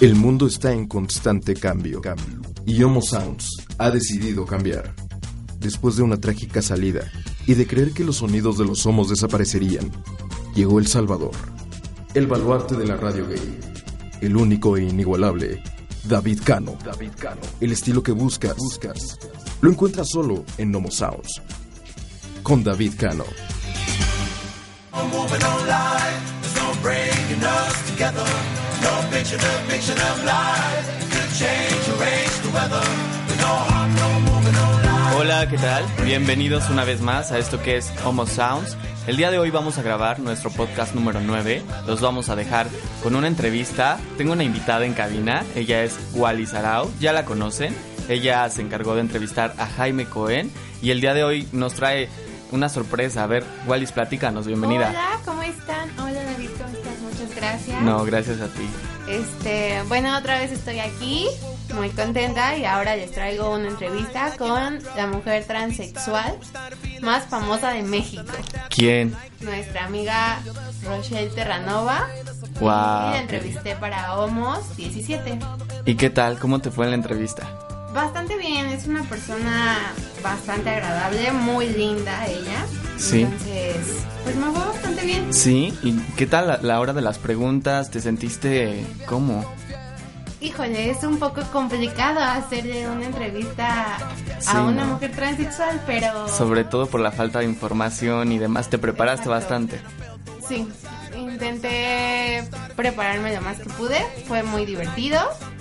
El mundo está en constante cambio. Y Homo Sounds ha decidido cambiar. Después de una trágica salida y de creer que los sonidos de los homos desaparecerían, llegó El Salvador. El baluarte de la radio gay. El único e inigualable. David Cano. David Cano. El estilo que buscas. Buscas. Lo encuentras solo en Homo Sounds. Con David Cano. Hola, ¿qué tal? Bienvenidos una vez más a esto que es Homo Sounds. El día de hoy vamos a grabar nuestro podcast número 9. Los vamos a dejar con una entrevista. Tengo una invitada en cabina. Ella es Wally Sarau. Ya la conocen. Ella se encargó de entrevistar a Jaime Cohen. Y el día de hoy nos trae una sorpresa. A ver, Wallis, platícanos. Bienvenida. Hola, ¿cómo están? Hola, David, ¿cómo estás? Muchas gracias. No, gracias a ti. Este, bueno, otra vez estoy aquí, muy contenta y ahora les traigo una entrevista con la mujer transexual más famosa de México. ¿Quién? Nuestra amiga Rochelle Terranova. Wow. Y la entrevisté para Homos 17. ¿Y qué tal? ¿Cómo te fue en la entrevista? Bastante bien, es una persona bastante agradable, muy linda ella. Sí. Entonces, pues me fue bastante bien. Sí, ¿y qué tal la, la hora de las preguntas? ¿Te sentiste cómo? Híjole, es un poco complicado hacerle una entrevista Sí, a una ¿no? mujer transexual, pero Sobre todo por la falta de información y demás. Te preparaste Exacto. bastante. sí, intenté prepararme lo más que pude. Fue muy divertido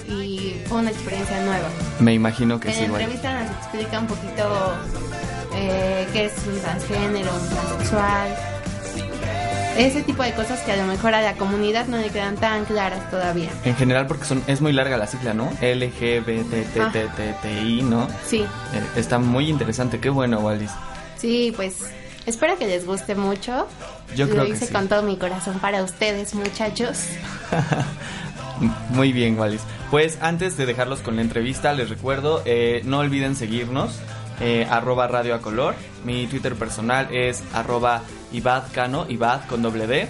y fue una experiencia nueva. Me imagino que en sí, la igual. entrevista nos explica un poquito eh, qué es un transgénero, un transexual. Ese tipo de cosas que a lo mejor a la comunidad no le quedan tan claras todavía. En general porque son es muy larga la sigla, ¿no? LGBTTTTI, ¿no? Sí, Eh, está muy interesante. Qué bueno, Wallis. sí, pues espero que les guste mucho. Yo Lo creo que hice sí. con todo mi corazón para ustedes, muchachos. Muy bien, Wallis. Pues antes de dejarlos con la entrevista, les recuerdo, eh, no olviden seguirnos, eh, arroba radio a color. Mi Twitter personal es arroba ibadcano, ibad con doble D.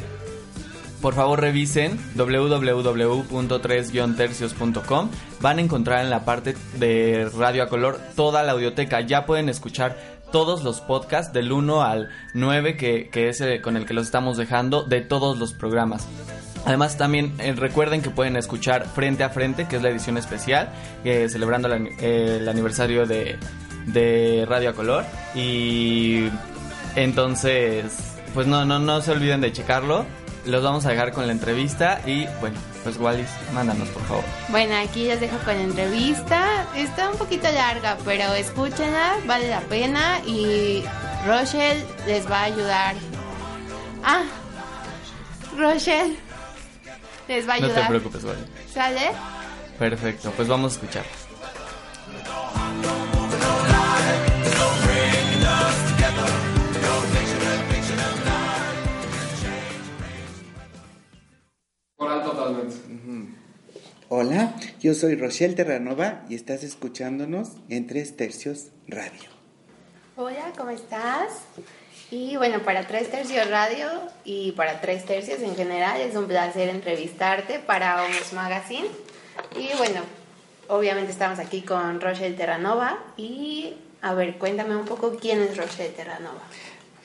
Por favor revisen www.3-tercios.com. Van a encontrar en la parte de Radio a Color toda la audioteca. Ya pueden escuchar todos los podcasts del 1 al 9 que, es eh, con el que los estamos dejando de todos los programas. Además también eh, recuerden que pueden escuchar Frente a Frente, que es la edición especial, eh, celebrando eh, el aniversario de, de Radio a Color. Y entonces, pues no, no, no se olviden de checarlo. Los vamos a dejar con la entrevista y bueno, pues Wallis, mándanos por favor. Bueno, aquí les dejo con la entrevista. Está un poquito larga, pero escúchenla, vale la pena y Rochelle les va a ayudar. Ah, Rochelle les va a No te preocupes, Wallis. ¿Sale? Perfecto, pues vamos a escuchar. Totalmente. Hola, yo soy Rochelle Terranova y estás escuchándonos en Tres Tercios Radio. Hola, ¿cómo estás? Y bueno, para Tres Tercios Radio y para Tres Tercios en general es un placer entrevistarte para Homos Magazine. Y bueno, obviamente estamos aquí con Rochelle Terranova y a ver, cuéntame un poco quién es Rochelle Terranova.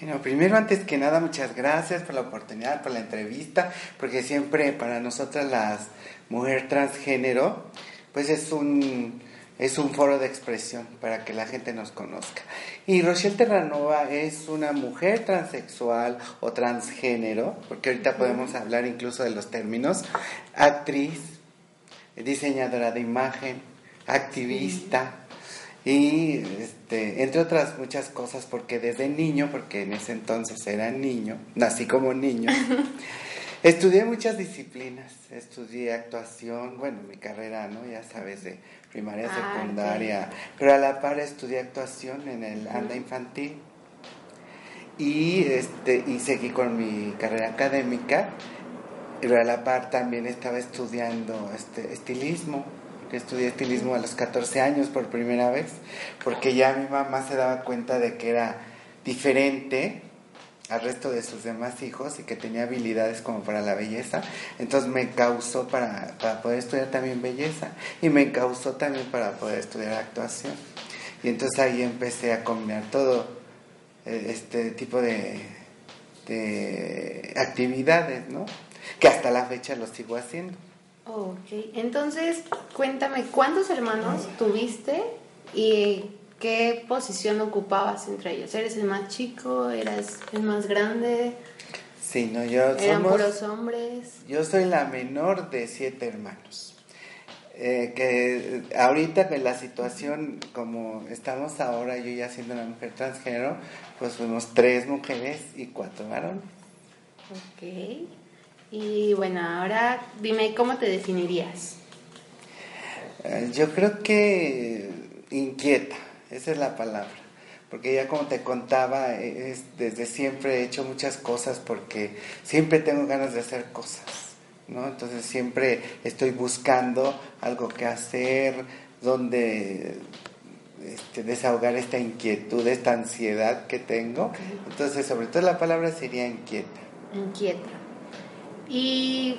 Bueno, primero, antes que nada, muchas gracias por la oportunidad, por la entrevista, porque siempre para nosotras las mujeres transgénero, pues es un, es un foro de expresión para que la gente nos conozca. Y Rochelle Terranova es una mujer transexual o transgénero, porque ahorita podemos hablar incluso de los términos, actriz, diseñadora de imagen, activista y este, entre otras muchas cosas porque desde niño, porque en ese entonces era niño, nací como niño, estudié muchas disciplinas, estudié actuación, bueno, mi carrera, ¿no? Ya sabes, de primaria, Ah, secundaria, pero a la par estudié actuación en el ANDA infantil. Y este y seguí con mi carrera académica pero a la par también estaba estudiando este estilismo. Estudié estilismo a los 14 años por primera vez porque ya mi mamá se daba cuenta de que era diferente al resto de sus demás hijos y que tenía habilidades como para la belleza. Entonces me causó para, para poder estudiar también belleza y me causó también para poder estudiar actuación. Y entonces ahí empecé a combinar todo eh, este tipo de, de actividades, ¿no? Que hasta la fecha lo sigo haciendo. Ok, entonces cuéntame, ¿cuántos hermanos tuviste y qué posición ocupabas entre ellos? ¿Eres el más chico? ¿Eras el más grande? Sí, no, yo ¿Eran somos- puros hombres? Yo soy la menor de siete hermanos. Eh, que ahorita con la situación como estamos ahora, yo ya siendo una mujer transgénero, pues fuimos tres mujeres y cuatro varones. Ok. Y bueno, ahora dime, ¿cómo te definirías? Eh, yo creo que inquieta, esa es la palabra. Porque ya como te contaba, es, desde siempre he hecho muchas cosas porque siempre tengo ganas de hacer cosas, ¿no? Entonces siempre estoy buscando algo que hacer, donde este, desahogar esta inquietud, esta ansiedad que tengo. Entonces, sobre todo la palabra sería inquieta. Inquieta. ¿Y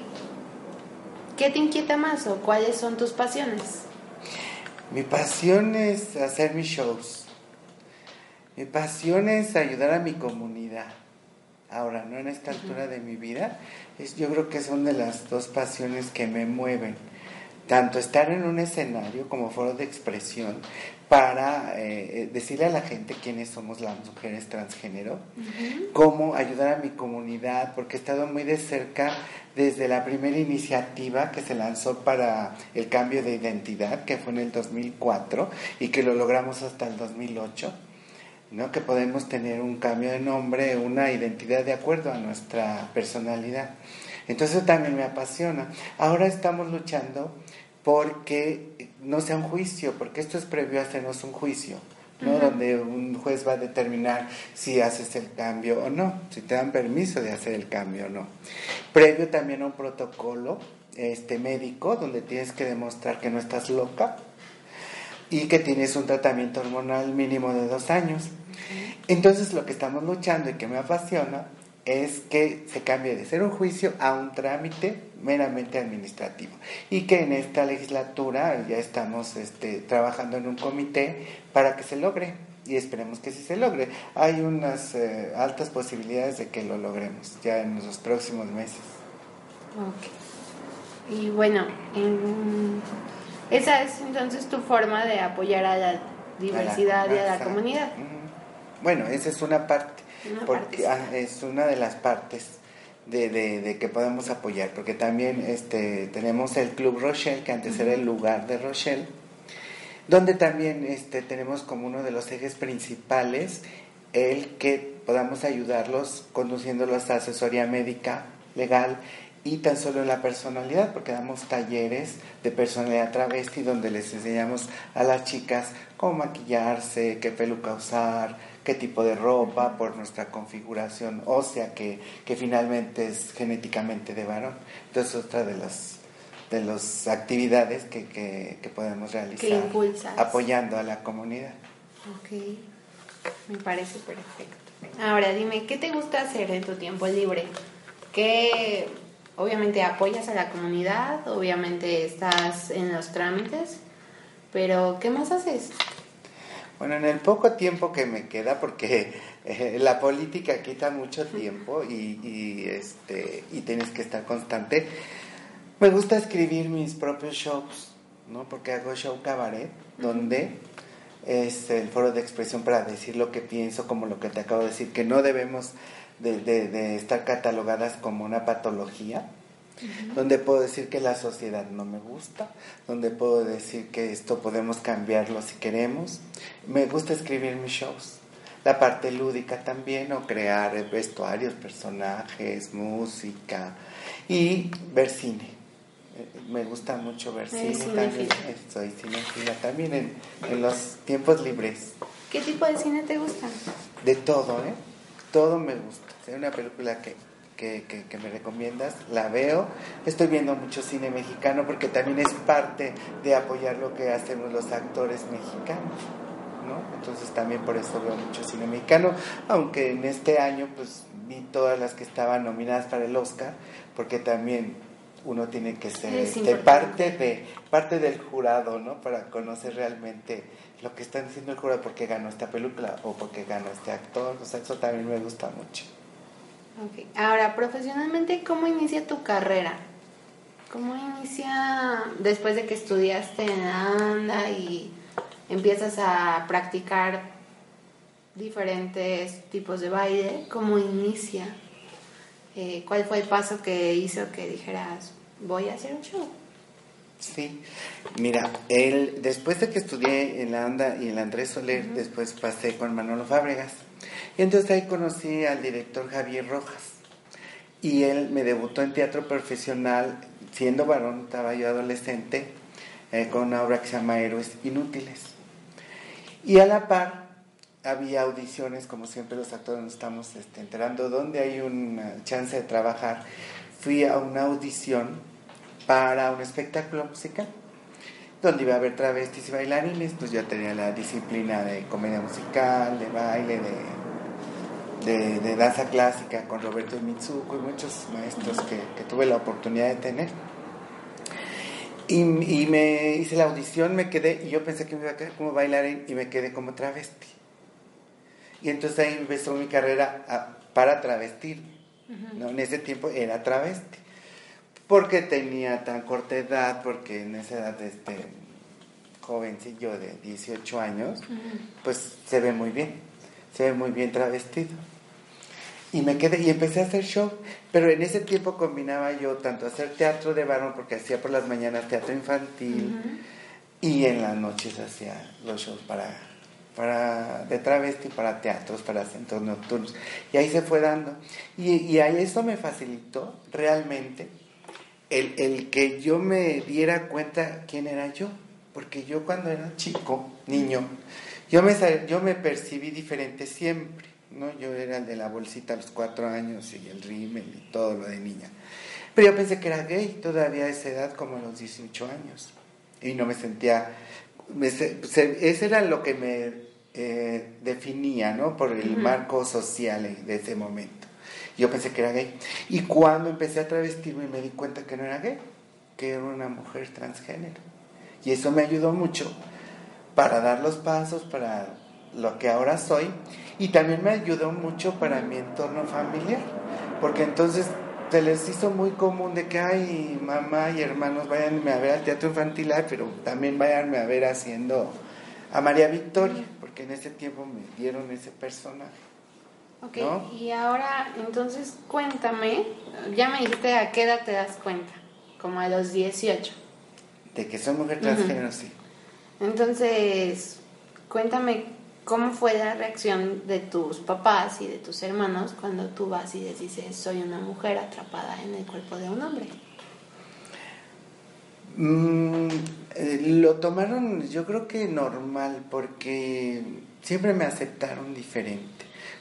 qué te inquieta más o cuáles son tus pasiones? Mi pasión es hacer mis shows. Mi pasión es ayudar a mi comunidad. Ahora, no en esta altura de mi vida, es, yo creo que son de las dos pasiones que me mueven. Tanto estar en un escenario como foro de expresión para eh, eh, decirle a la gente quiénes somos las mujeres transgénero, cómo ayudar a mi comunidad, porque he estado muy de cerca desde la primera iniciativa que se lanzó para el cambio de identidad, que fue en el 2004 y que lo logramos hasta el 2008. ¿no? que podemos tener un cambio de nombre, una identidad de acuerdo a nuestra personalidad. Entonces también me apasiona. Ahora estamos luchando porque no sea un juicio, porque esto es previo a hacernos un juicio, ¿no? Donde un juez va a determinar si haces el cambio o no, si te dan permiso de hacer el cambio o no. Previo también a un protocolo este médico donde tienes que demostrar que no estás loca y que tienes un tratamiento hormonal mínimo de dos años. Entonces lo que estamos luchando y que me apasiona es que se cambie de ser un juicio a un trámite meramente administrativo y que en esta legislatura ya estamos este, trabajando en un comité para que se logre y esperemos que sí se logre. Hay unas eh, altas posibilidades de que lo logremos ya en los próximos meses. Ok. Y bueno, en- esa es entonces tu forma de apoyar a la diversidad y a la comunidad. Bueno, esa es una parte, Una porque parte, ah, es una de las partes de, de- de que podemos apoyar, porque también este, tenemos el Club Rochelle, que antes era el lugar de Rochelle, donde también este, tenemos como uno de los ejes principales el que podamos ayudarlos conduciéndolos a asesoría médica, legal y tan solo en la personalidad, porque damos talleres de personalidad travesti donde les enseñamos a las chicas cómo maquillarse, qué peluca usar, qué tipo de ropa por nuestra configuración ósea que, que finalmente es genéticamente de varón. Entonces otra de las de las actividades que, que, que podemos realizar apoyando a la comunidad. Ok, me parece perfecto. Ahora dime, ¿qué te gusta hacer en tu tiempo libre? ¿Qué, obviamente apoyas a la comunidad, obviamente estás en los trámites, pero ¿qué más haces? Bueno, en el poco tiempo que me queda, porque eh, la política quita mucho tiempo y, y, este, y tienes que estar constante, me gusta escribir mis propios shows, ¿no? Porque hago show cabaret, donde es el foro de expresión para decir lo que pienso, como lo que te acabo de decir, que no debemos de, de- de estar catalogadas como una patología, donde puedo decir que la sociedad no me gusta, donde puedo decir que esto podemos cambiarlo si queremos. Me gusta escribir mis shows. La parte lúdica también, o crear vestuarios, personajes, música y ver cine. Eh, Me gusta mucho ver cine también. Soy cinéfila también en, en los tiempos libres. ¿Qué tipo de cine te gusta? De todo, ¿eh? Todo me gusta. Hay una película que, que, que- que me recomiendas, la veo. Estoy viendo mucho cine mexicano porque también es parte de apoyar lo que hacemos los actores mexicanos. ¿no? Entonces también por eso veo mucho cine mexicano, aunque en este año pues vi todas las que estaban nominadas para el Oscar, porque también uno tiene que ser Es este, parte de parte del jurado, ¿no? Para conocer realmente lo que están diciendo el jurado, por qué ganó esta película o por qué ganó este actor, o sea, eso también me gusta mucho. Ok. Ahora, profesionalmente, ¿cómo inicia tu carrera? ¿Cómo inicia después de que estudiaste en ANDA y empiezas a practicar diferentes tipos de baile? ¿Cómo inicia? Eh, ¿Cuál fue el paso que hizo que dijeras, voy a hacer un show? Sí, mira, él, después de que estudié en la ANDA y en la Andrés Soler, después pasé con Manolo Fábregas. Y entonces ahí conocí al director Javier Rojas. Y él me debutó en teatro profesional, siendo varón, estaba yo adolescente, eh, con una obra que se llama Héroes Inútiles. Y a la par había audiciones, como siempre los actores nos estamos este, enterando, donde hay una chance de trabajar. Fui a una audición para un espectáculo musical, donde iba a haber travestis y bailarines, pues yo tenía la disciplina de comedia musical, de baile, de, de, de danza clásica con Roberto Mitsuko y muchos maestros que, que tuve la oportunidad de tener. Y, y me hice la audición, me quedé, y yo pensé que me iba a quedar como bailarín y me quedé como travesti. Y entonces ahí empezó mi carrera a- para travestir. ¿no? En ese tiempo era travesti. Porque tenía tan corta edad, porque en esa edad este jovencillo de 18 años, pues se ve muy bien, se ve muy bien travestido. Y me quedé y empecé a hacer show, pero en ese tiempo combinaba yo tanto hacer teatro de varón, porque hacía por las mañanas teatro infantil, y en las noches hacía los shows para, para de travesti, para teatros, para centros nocturnos. Y ahí se fue dando. Y, y ahí eso me facilitó realmente el, el que yo me diera cuenta quién era yo. Porque yo cuando era chico, niño, yo me, yo me percibí diferente siempre. ¿no? Yo era el de la bolsita a los cuatro años y el rímel y todo lo de niña. Pero yo pensé que era gay todavía a esa edad, como a los 18 años. Y no me sentía... me se- se- ese era lo que me eh, definía, ¿no? Por el marco social de ese momento. Yo pensé que era gay. Y cuando empecé a travestirme me di cuenta que no era gay, que era una mujer transgénero. Y eso me ayudó mucho para dar los pasos, para lo que ahora soy. Y también me ayudó mucho para mi entorno familiar. Porque entonces se les hizo muy común de que, ay, mamá y hermanos, váyanme a ver al teatro infantil, ay, pero también váyanme a ver haciendo a María Victoria, porque en ese tiempo me dieron ese personaje. Ok, ¿No? y ahora entonces cuéntame, ya me dijiste a qué edad te das cuenta, como a los 18. De que soy mujer transgénero, sí. Entonces, cuéntame cómo fue la reacción de tus papás y de tus hermanos cuando tú vas y les dices, soy una mujer atrapada en el cuerpo de un hombre. Mm, eh, lo tomaron, yo creo que normal, porque siempre me aceptaron diferente.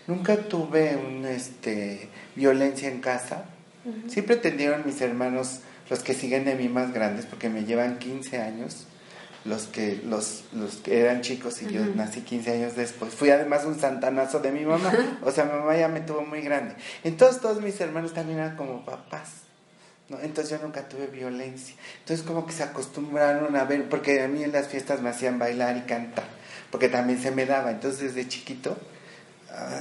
Nunca tuve un, este, violencia en casa. Siempre tendieron mis hermanos, los que siguen de mí más grandes, porque me llevan 15 años, los que, los, los que eran chicos y yo nací 15 años después. Fui además un santanazo de mi mamá, o sea, mi mamá ya me tuvo muy grande. Entonces todos mis hermanos también eran como papás. ¿no? Entonces yo nunca tuve violencia. Entonces como que se acostumbraron a ver, porque a mí en las fiestas me hacían bailar y cantar, porque también se me daba. Entonces desde chiquito,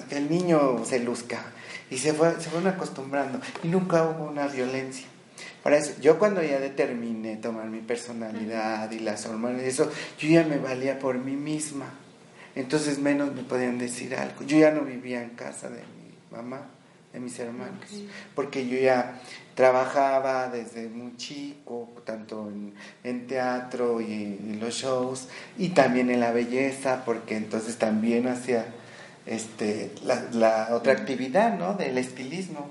que el niño se luzca. Y se, fue, se fueron acostumbrando. Y nunca hubo una violencia. Para eso, yo cuando ya determiné tomar mi personalidad y las hormonas y eso, yo ya me valía por mí misma. Entonces menos me podían decir algo. Yo ya no vivía en casa de mi mamá, de mis hermanos, porque yo ya trabajaba desde muy chico, tanto en, en teatro y en los shows, y también en la belleza, porque entonces también hacía este, la, otra actividad, ¿no? Del estilismo.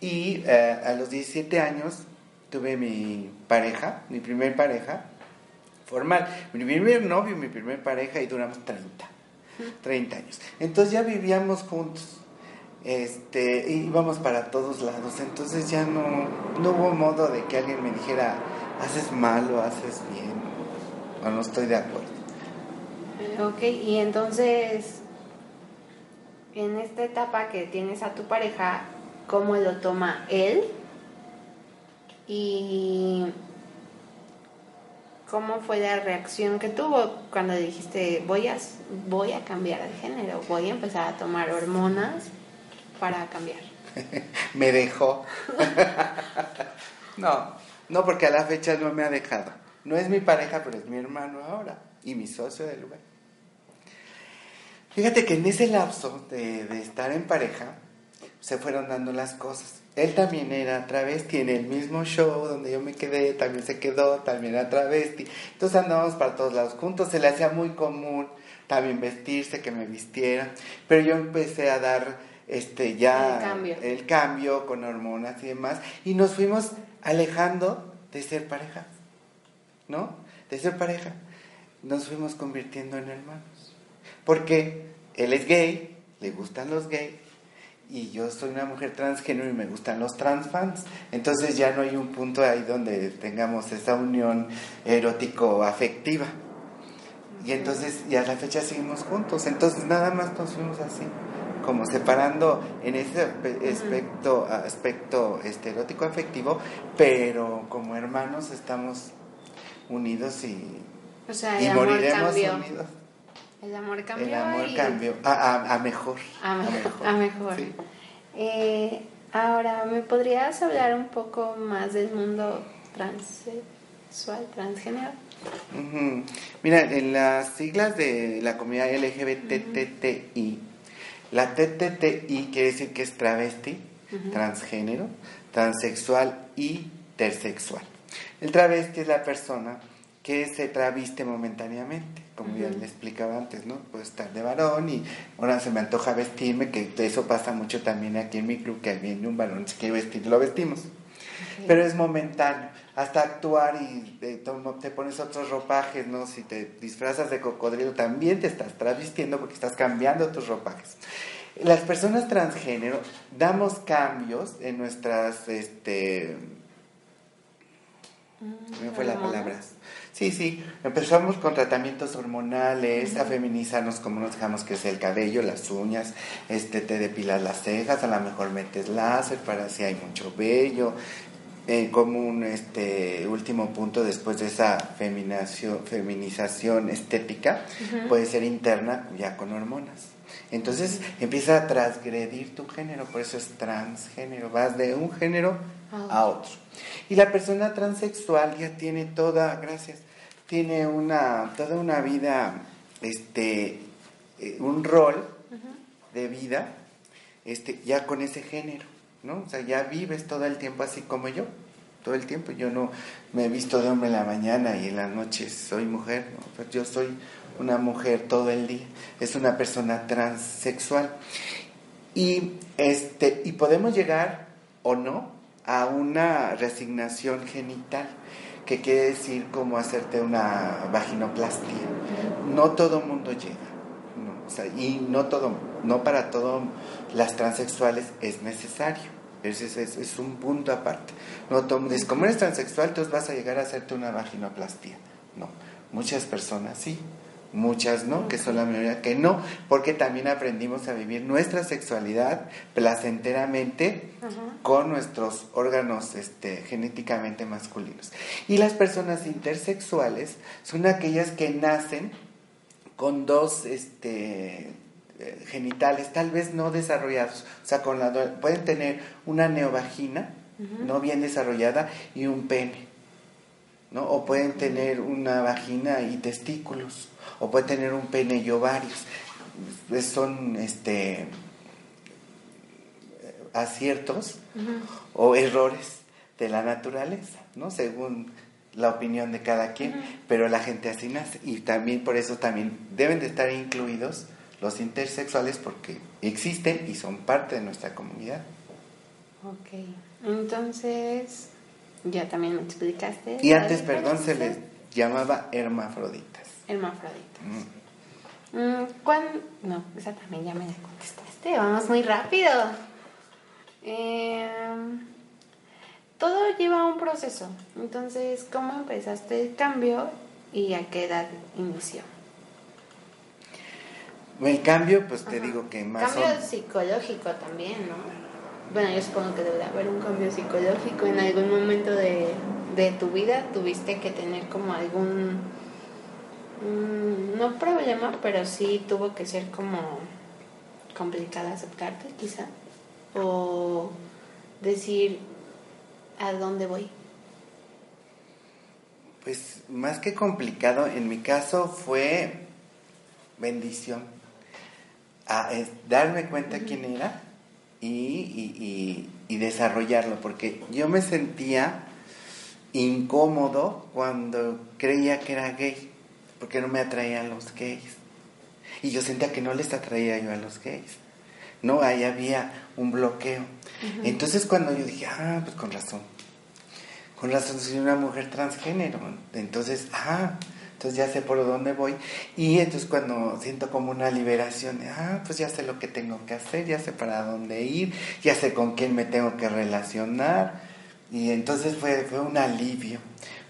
Y eh, a los 17 años tuve mi pareja, mi primer pareja, formal. Mi primer novio, mi primer pareja, y duramos 30. 30 años. Entonces ya vivíamos juntos. Este, íbamos para todos lados. Entonces ya no, no hubo modo de que alguien me dijera, haces mal o haces bien, o no estoy de acuerdo. Ok, y entonces, en esta etapa que tienes a tu pareja, ¿cómo lo toma él? Y cómo fue la reacción que tuvo cuando dijiste voy a voy a cambiar de género, voy a empezar a tomar hormonas para cambiar. me dejó. no, no porque a la fecha no me ha dejado. No es mi pareja, pero es mi hermano ahora y mi socio del lugar. Fíjate que en ese lapso de, de estar en pareja se fueron dando las cosas. Él también era travesti en el mismo show donde yo me quedé, también se quedó, también era travesti. Entonces andábamos para todos lados juntos, se le hacía muy común también vestirse, que me vistiera, pero yo empecé a dar este ya el cambio, el cambio con hormonas y demás y nos fuimos alejando de ser pareja. ¿No? De ser pareja. Nos fuimos convirtiendo en hermanos. Porque él es gay, le gustan los gays y yo soy una mujer transgénero y me gustan los transfans. Entonces ya no hay un punto ahí donde tengamos esa unión erótico-afectiva. Y entonces ya a la fecha seguimos juntos. Entonces nada más nos fuimos así, como separando en ese aspecto, aspecto este, erótico-afectivo, pero como hermanos estamos unidos y, o sea, y moriremos unidos. El amor cambió. El amor cambió a, a, a, mejor. A, mejor. A mejor. Sí. Eh, ahora, ¿me podrías hablar un poco más del mundo transsexual, transgénero? Uh -huh. Mira, en las siglas de la comunidad LGBTTI, uh -huh. la TTTI quiere decir que es travesti, uh -huh. transgénero, transexual y intersexual. El travesti es la persona que se traviste momentáneamente, como ya le explicaba antes, ¿no? Puedo estar de varón y ahora se me antoja vestirme, que eso pasa mucho también aquí en mi club, que viene un varón, se quiere vestir, lo vestimos. Okay. Pero es momentáneo, hasta actuar y te, te, pones otros ropajes, ¿no? Si te disfrazas de cocodrilo, también te estás travestiendo porque estás cambiando tus ropajes. Las personas transgénero damos cambios en nuestras, este, me fue la palabra. Sí, sí, empezamos con tratamientos hormonales, a feminizarnos como nos dejamos que sea el cabello, las uñas, este, te depilas las cejas, a lo mejor metes láser para si hay mucho vello. Eh, como un este, último punto después de esa feminización estética, uh -huh. puede ser interna ya con hormonas. Entonces empieza a transgredir tu género, por eso es transgénero, vas de un género a otro. Y la persona transexual ya tiene toda, gracias, tiene una, toda una vida, este, eh, un rol uh -huh. de vida, este, ya con ese género, ¿no? O sea, ya vives todo el tiempo así como yo, todo el tiempo. Yo no me he visto de hombre en la mañana y en las noches soy mujer, ¿no? Pues yo soy una mujer todo el día, es una persona transexual. Y, este, y podemos llegar o no a una resignación genital, que quiere decir como hacerte una vaginoplastia. No todo mundo llega, y no todo, no para todas las transexuales es necesario. Es, es, un punto aparte. No todo, es como eres transexual, entonces vas a llegar a hacerte una vaginoplastia. No, muchas personas sí, muchas no, que son la mayoría que no, porque también aprendimos a vivir nuestra sexualidad placenteramente uh -huh. con nuestros órganos este, genéticamente masculinos. Y las personas intersexuales son aquellas que nacen con dos este, genitales tal vez no desarrollados, o sea, con la, pueden tener una neovagina uh -huh. no bien desarrollada y un pene. ¿no? O pueden tener una vagina y testículos, o pueden tener un pene y ovarios. Son este, aciertos uh -huh. o errores de la naturaleza, ¿no? Según la opinión de cada quien, uh -huh. pero la gente así nace. Y también por eso también deben de estar incluidos los intersexuales porque existen y son parte de nuestra comunidad. Ok, entonces ya también me explicaste. Y antes, perdón, se les llamaba hermafroditas. Hermafroditas. Mm. Mm, ¿Cuándo? No, esa también ya me la contestaste. Vamos muy rápido. Eh, todo lleva un proceso. Entonces, ¿cómo empezaste el cambio y a qué edad inició? El cambio, pues te digo que más... Cambio psicológico también, ¿no? Bueno, yo supongo que debe haber un cambio psicológico. En algún momento de, de tu vida tuviste que tener como algún... Mm, no problema, pero sí tuvo que ser como complicado aceptarte, quizá. O decir, ¿a dónde voy? Pues más que complicado, en mi caso fue bendición. A, darme cuenta quién era y, y, desarrollarlo, porque yo me sentía incómodo cuando creía que era gay, porque no me atraían los gays. Y yo sentía que no les atraía yo a los gays. No, ahí había un bloqueo. Entonces cuando yo dije, ah, pues con razón, con razón soy una mujer transgénero, entonces, ah, entonces ya sé por dónde voy. Y entonces cuando siento como una liberación, ah, pues ya sé lo que tengo que hacer, ya sé para dónde ir, ya sé con quién me tengo que relacionar. Y entonces fue, fue un alivio.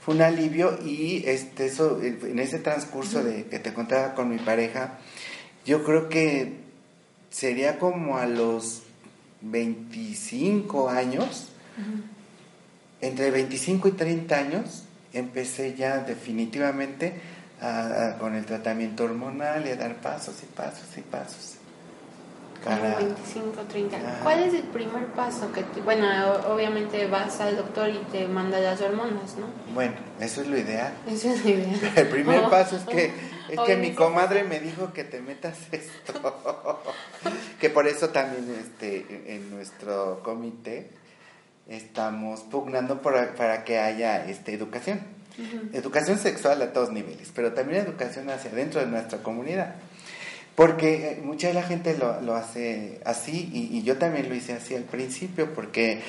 Fue un alivio y este, eso, en ese transcurso de que te contaba con mi pareja, yo creo que sería como a los 25 años, entre 25 y 30 años, empecé ya definitivamente con el tratamiento hormonal y a dar pasos y pasos y pasos. Para... 25, 30. ¿Cuál es el primer paso que bueno, obviamente vas al doctor y te manda las hormonas, ¿no? Bueno, eso es lo ideal. Eso es lo ideal. El primer paso es que es que mi comadre me dijo que te metas esto. que por eso también este en nuestro comité estamos pugnando para que haya este educación. Educación sexual a todos niveles, pero también educación hacia dentro de nuestra comunidad. Porque eh, mucha de la gente lo, lo hace así y, yo también lo hice así al principio porque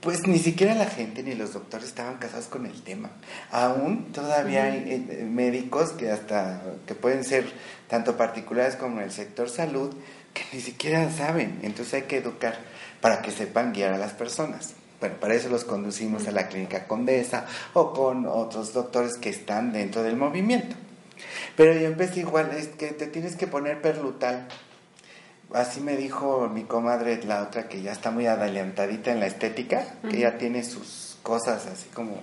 pues ni siquiera la gente ni los doctores estaban casados con el tema. Aún todavía hay eh, médicos que hasta que pueden ser tanto particulares como en el sector salud que ni siquiera saben. Entonces hay que educar para que sepan guiar a las personas. Bueno, para eso los conducimos a la clínica Condesa o con otros doctores que están dentro del movimiento. Pero yo empecé igual, es que te tienes que poner perlutal. Así me dijo mi comadre, la otra que ya está muy adelantadita en la estética, que ya tiene sus cosas así como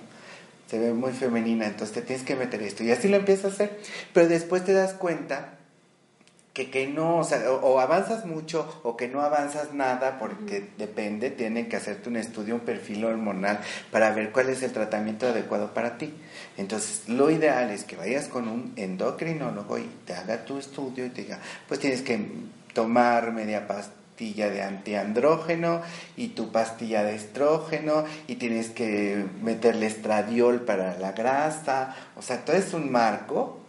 se ve muy femenina, entonces te tienes que meter esto. Y así lo empiezas a hacer. Pero después te das cuenta que, que no, o, sea, o, avanzas mucho o que no avanzas nada, porque depende, tienen que hacerte un estudio, un perfil hormonal para ver cuál es el tratamiento adecuado para ti. Entonces, lo ideal es que vayas con un endocrinólogo y te haga tu estudio y te diga, pues tienes que tomar media pastilla de antiandrógeno y tu pastilla de estrógeno y tienes que meterle estradiol para la grasa, o sea, todo es un marco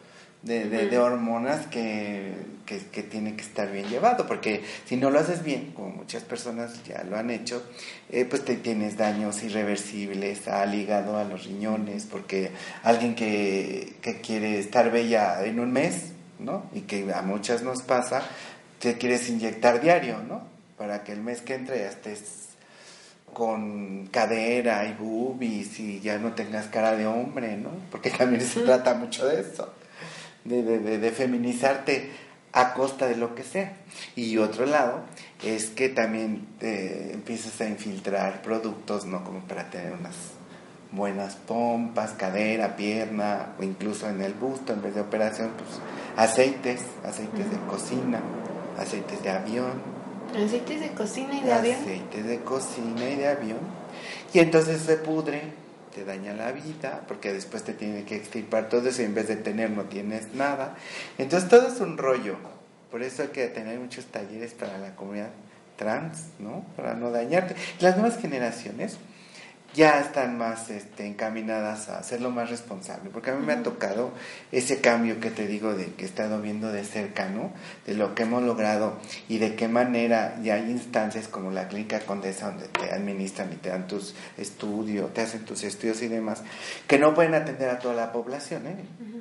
de, de, hormonas que, que, tiene que estar bien llevado, porque si no lo haces bien, como muchas personas ya lo han hecho, eh, pues te tienes daños irreversibles al hígado, a los riñones, porque alguien que, que quiere estar bella en un mes, ¿no? Y que a muchas nos pasa, te quieres inyectar diario, ¿no? Para que el mes que entre ya estés con cadera y boobies y ya no tengas cara de hombre, ¿no? Porque también se trata mucho de eso de, de, feminizarte a costa de lo que sea. Y otro lado es que también te empiezas a infiltrar productos, ¿no? Como para tener unas buenas pompas, cadera, pierna, o incluso en el busto, en vez de operación, pues aceites, aceites de cocina, aceites de avión. Aceites de cocina y de avión. Aceites de cocina y de avión. Y entonces se pudre te daña la vida, porque después te tiene que extirpar todo eso y en vez de tener no tienes nada. Entonces todo es un rollo. Por eso hay que tener muchos talleres para la comunidad trans, ¿no? Para no dañarte. Las nuevas generaciones ya están más este, encaminadas a hacerlo más responsable, porque a mí me ha tocado ese cambio que te digo de que he estado viendo de cerca, ¿no? De lo que hemos logrado y de qué manera ya hay instancias como la Clínica Condesa donde te administran y te dan tus estudios, te hacen tus estudios y demás, que no pueden atender a toda la población, ¿eh?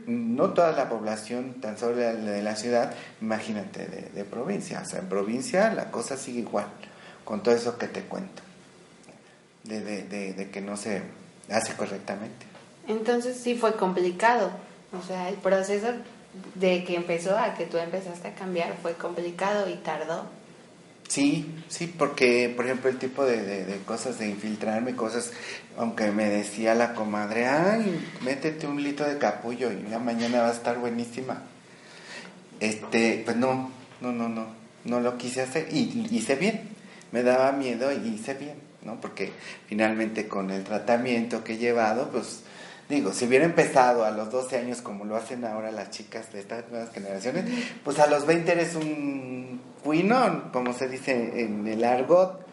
No toda la población, tan solo de la ciudad, imagínate, de, de provincia, o sea, en provincia la cosa sigue igual, con todo eso que te cuento de, de, de, que no se hace correctamente. Entonces sí fue complicado, o sea, el proceso de que empezó a que tú empezaste a cambiar fue complicado y tardó. Sí, sí, porque por ejemplo el tipo de, de, cosas de infiltrarme, cosas, aunque me decía la comadre, ay, métete un litro de capullo y ya mañana va a estar buenísima. Este, pues no, no, no, no, no lo quise hacer y hice bien, me daba miedo y hice bien, ¿no? Porque finalmente con el tratamiento que he llevado, pues digo, si hubiera empezado a los 12 años como lo hacen ahora las chicas de estas nuevas generaciones, pues a los 20 eres un cuinón, como se dice en el argot,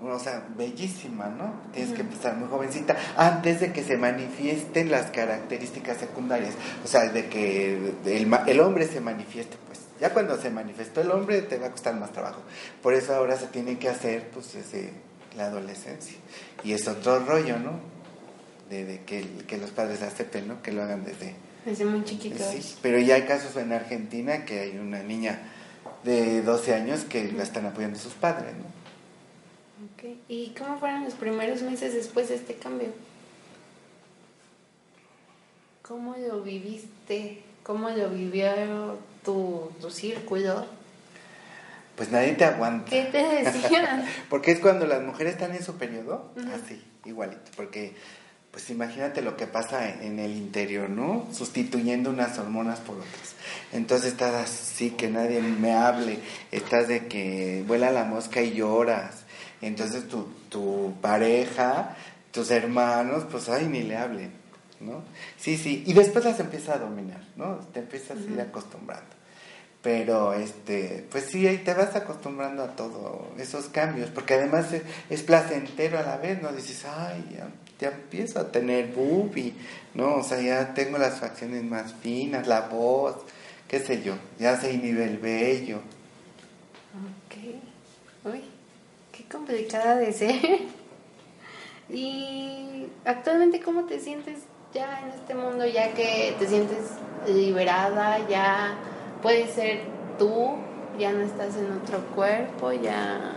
o sea, bellísima, ¿no? Tienes que empezar muy jovencita antes de que se manifiesten las características secundarias, o sea, de que el, el hombre se manifieste, pues ya cuando se manifestó el hombre te va a costar más trabajo. Por eso ahora se tiene que hacer, pues, desde la adolescencia. Y es otro rollo, ¿no? de, que, que, los padres acepten, ¿no? Que lo hagan desde... Desde muy chiquitos. Sí, pero ya hay casos en Argentina que hay una niña de 12 años que la están apoyando sus padres, ¿no? Okay. ¿Y cómo fueron los primeros meses después de este cambio? ¿Cómo lo viviste? ¿Cómo lo vivió tu, tu círculo? Pues nadie te aguanta. ¿Qué te decían? porque es cuando las mujeres están en su periodo, así, igualito, porque pues imagínate lo que pasa en el interior, ¿no? Sustituyendo unas hormonas por otras. Entonces estás así, que nadie me hable, estás de que vuela la mosca y lloras. Entonces tu, tu pareja, tus hermanos, pues ay, ni le hablen, ¿no? Sí, sí, y después las empieza a dominar, ¿no? Te empiezas a ir acostumbrando. Pero, este, pues sí, ahí te vas acostumbrando a todos esos cambios, porque además es, placentero a la vez, ¿no? Dices, ay, ya, empiezo a tener boobie, ¿no? O sea, ya tengo las facciones más finas, la voz, qué sé yo, ya se inhibe el vello. Ok, uy, qué complicada de ser. y actualmente, ¿cómo te sientes ya en este mundo, ya que te sientes liberada, ya puedes ser tú, ya no estás en otro cuerpo, ya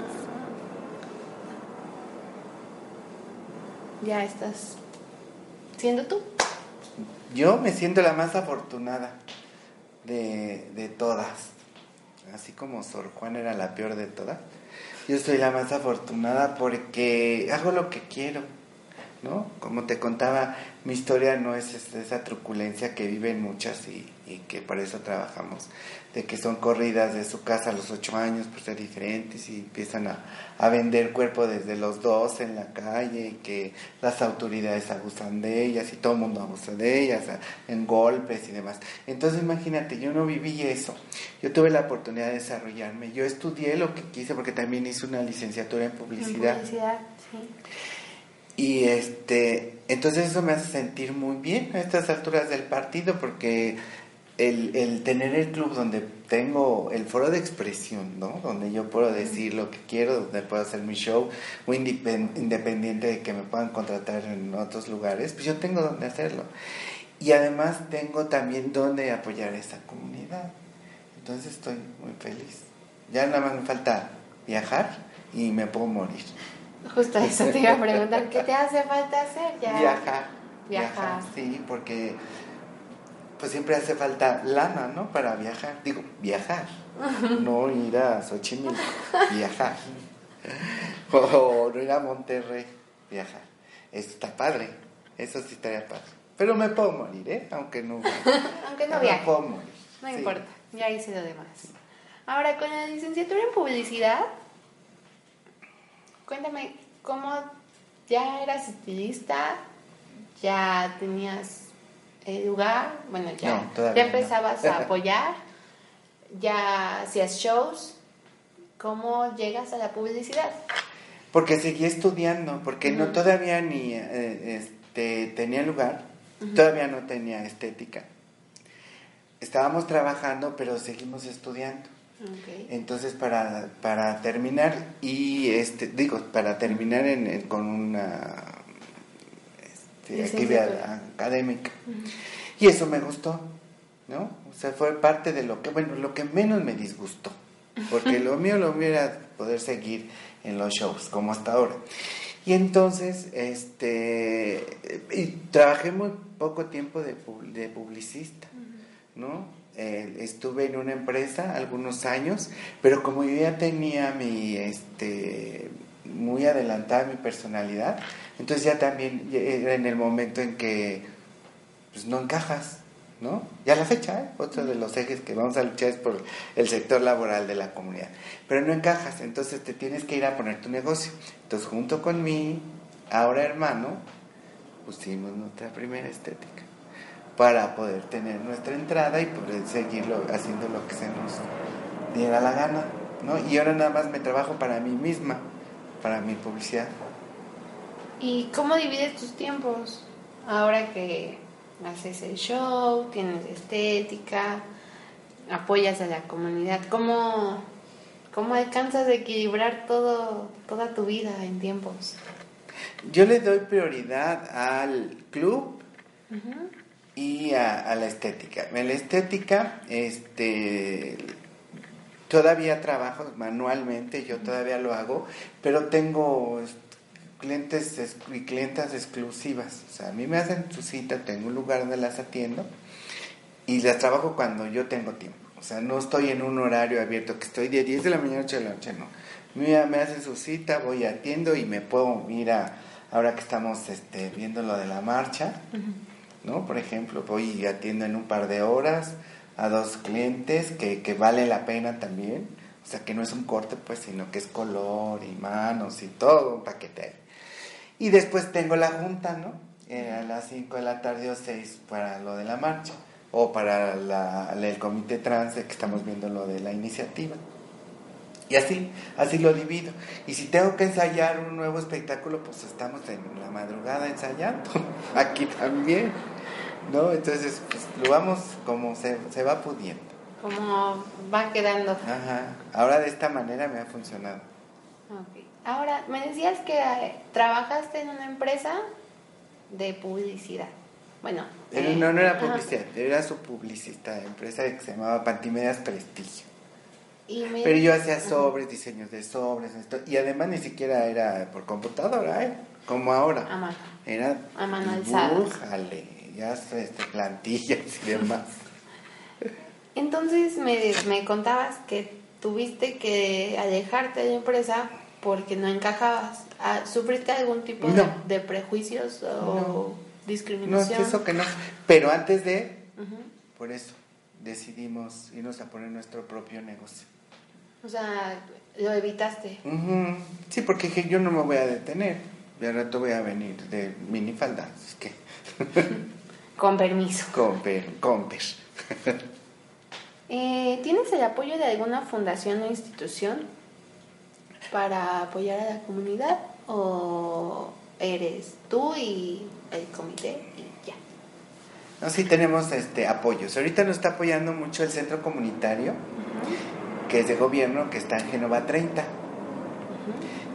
ya estás siendo tú. Yo me siento la más afortunada de, de todas. Así como Sor Juan era la peor de todas. Yo soy la más afortunada porque hago lo que quiero. ¿no? Como te contaba, mi historia no es esa truculencia que viven muchas y, y, que por eso trabajamos, de que son corridas de su casa a los ocho años por ser diferentes y empiezan a, a vender cuerpo desde los dos en la calle y que las autoridades abusan de ellas y todo el mundo abusa de ellas en golpes y demás. Entonces imagínate, yo no viví eso, yo tuve la oportunidad de desarrollarme, yo estudié lo que quise porque también hice una licenciatura en publicidad. En publicidad, sí. Y este, entonces eso me hace sentir muy bien a estas alturas del partido porque el, el, tener el club donde tengo el foro de expresión, ¿no? Donde yo puedo decir lo que quiero, donde puedo hacer mi show, muy independiente de que me puedan contratar en otros lugares, pues yo tengo donde hacerlo. Y además tengo también donde apoyar a esa comunidad. Entonces estoy muy feliz. Ya nada más me falta viajar y me puedo morir. Justo eso te iba a preguntar, ¿qué te hace falta hacer ya? Viajar. Viajar. sí, porque pues siempre hace falta lana, ¿no? Para viajar. Digo, viajar. No ir a Xochimilco, viajar. O no ir a Monterrey, viajar. Eso está padre. Eso sí estaría padre. Pero me puedo morir, ¿eh? Aunque no Aunque no viaje. Me puedo morir. No importa, ya hice lo demás. Ahora, con la licenciatura en publicidad, Cuéntame, ¿cómo ya eras estilista? ¿Ya tenías el lugar? Bueno, ya, ya empezabas a apoyar, ya hacías shows. ¿Cómo llegas a la publicidad? Porque seguí estudiando, porque no todavía ni eh, este, tenía lugar, todavía no tenía estética. Estábamos trabajando, pero seguimos estudiando. Entonces, para, para terminar, y este, digo, para terminar en, con una este, actividad académica. Y eso me gustó, ¿no? O sea, fue parte de lo que, bueno, lo que menos me disgustó. Porque lo mío, lo mío era poder seguir en los shows, como hasta ahora. Y entonces, este, y trabajé muy poco tiempo de, de publicista. ¿no? Eh, estuve en una empresa algunos años, pero como yo ya tenía mi, este, muy adelantada mi personalidad, entonces ya también era en el momento en que pues, no encajas, ¿no? Ya la fecha, ¿eh? otro de los ejes que vamos a luchar es por el sector laboral de la comunidad. Pero no encajas, entonces te tienes que ir a poner tu negocio. Entonces, junto con mi ahora hermano, pusimos nuestra primera estética para poder tener nuestra entrada y poder seguir haciendo lo que se nos diera la gana, ¿no? Y ahora nada más me trabajo para mí misma, para mi publicidad. ¿Y cómo divides tus tiempos? Ahora que haces el show, tienes estética, apoyas a la comunidad, ¿cómo, cómo alcanzas a equilibrar todo, toda tu vida en tiempos? Yo le doy prioridad al club y a, la estética. En la estética, este, todavía trabajo manualmente, yo todavía lo hago, pero tengo clientes y clientas exclusivas. O sea, a mí me hacen su cita, tengo un lugar donde las atiendo y las trabajo cuando yo tengo tiempo. O sea, no estoy en un horario abierto, que estoy de 10 de la mañana a 8 de la noche, no. Me, me hacen su cita, voy atiendo y me puedo ir a, ahora que estamos este, viendo lo de la marcha, ¿no? Por ejemplo, voy y atiendo en un par de horas a dos clientes que, que vale la pena también. O sea, que no es un corte, pues, sino que es color y manos y todo un paquete ahí. Y después tengo la junta, ¿no? Eh, a las 5 de la tarde o 6 para lo de la marcha o para la, el comité trans que estamos viendo lo de la iniciativa. Y así, así lo divido. Y si tengo que ensayar un nuevo espectáculo, pues estamos en la madrugada ensayando. Aquí también. ¿No? Entonces, pues lo vamos como se, se va pudiendo. Como va quedando. Ajá. Ahora de esta manera me ha funcionado. Ahora, me decías que eh, trabajaste en una empresa de publicidad. Bueno. Eh, no, no era publicidad, era su publicista, empresa que se llamaba Pantimedias Prestigio. Pero yo hacía sobres, diseños de sobres, y además ni siquiera era por computadora, ¿eh? como ahora. A mano. Era a mano dibújale, ya este, plantillas y demás. Entonces me, me contabas que tuviste que alejarte de la empresa porque no encajabas. Ah, ¿Sufriste algún tipo de, prejuicios o discriminación? No, eso que no. Pero antes de, por eso, decidimos irnos a poner nuestro propio negocio. O sea, lo evitaste. Sí, porque yo no me voy a detener. De rato voy a venir de minifalda. Es que... con permiso. Con, per, con eh, ¿Tienes el apoyo de alguna fundación o institución para apoyar a la comunidad? ¿O eres tú y el comité y ya? No, sí tenemos este apoyos. Ahorita nos está apoyando mucho el centro comunitario que es de gobierno, que está en Genova 30,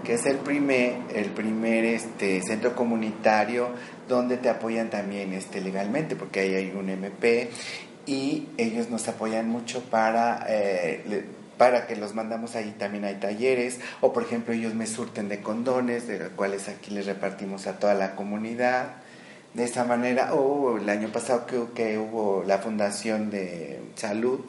que es el primer, el primer este, centro comunitario donde te apoyan también este, legalmente, porque ahí hay un MP y ellos nos apoyan mucho para... Eh, para que los mandamos ahí también hay talleres o por ejemplo ellos me surten de condones de los cuales aquí les repartimos a toda la comunidad de esa manera o el año pasado que, hubo la fundación de salud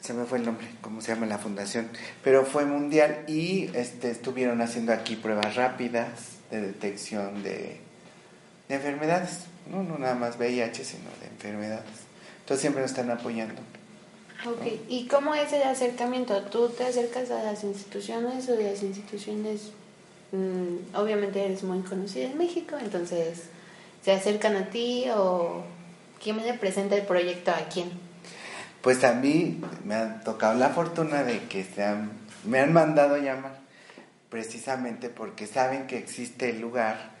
se me fue el nombre, cómo se llama la fundación, pero fue mundial y este, estuvieron haciendo aquí pruebas rápidas de detección de, enfermedades, ¿no? no nada más VIH, sino de enfermedades. Entonces siempre nos están apoyando. Ok, ¿y cómo es el acercamiento? ¿Tú te acercas a las instituciones o las instituciones, mm, obviamente eres muy conocida en México, entonces se acercan a ti o quién me presenta el proyecto a quién? pues a mí me ha tocado la fortuna de que se me han mandado llamar precisamente porque saben que existe el lugar,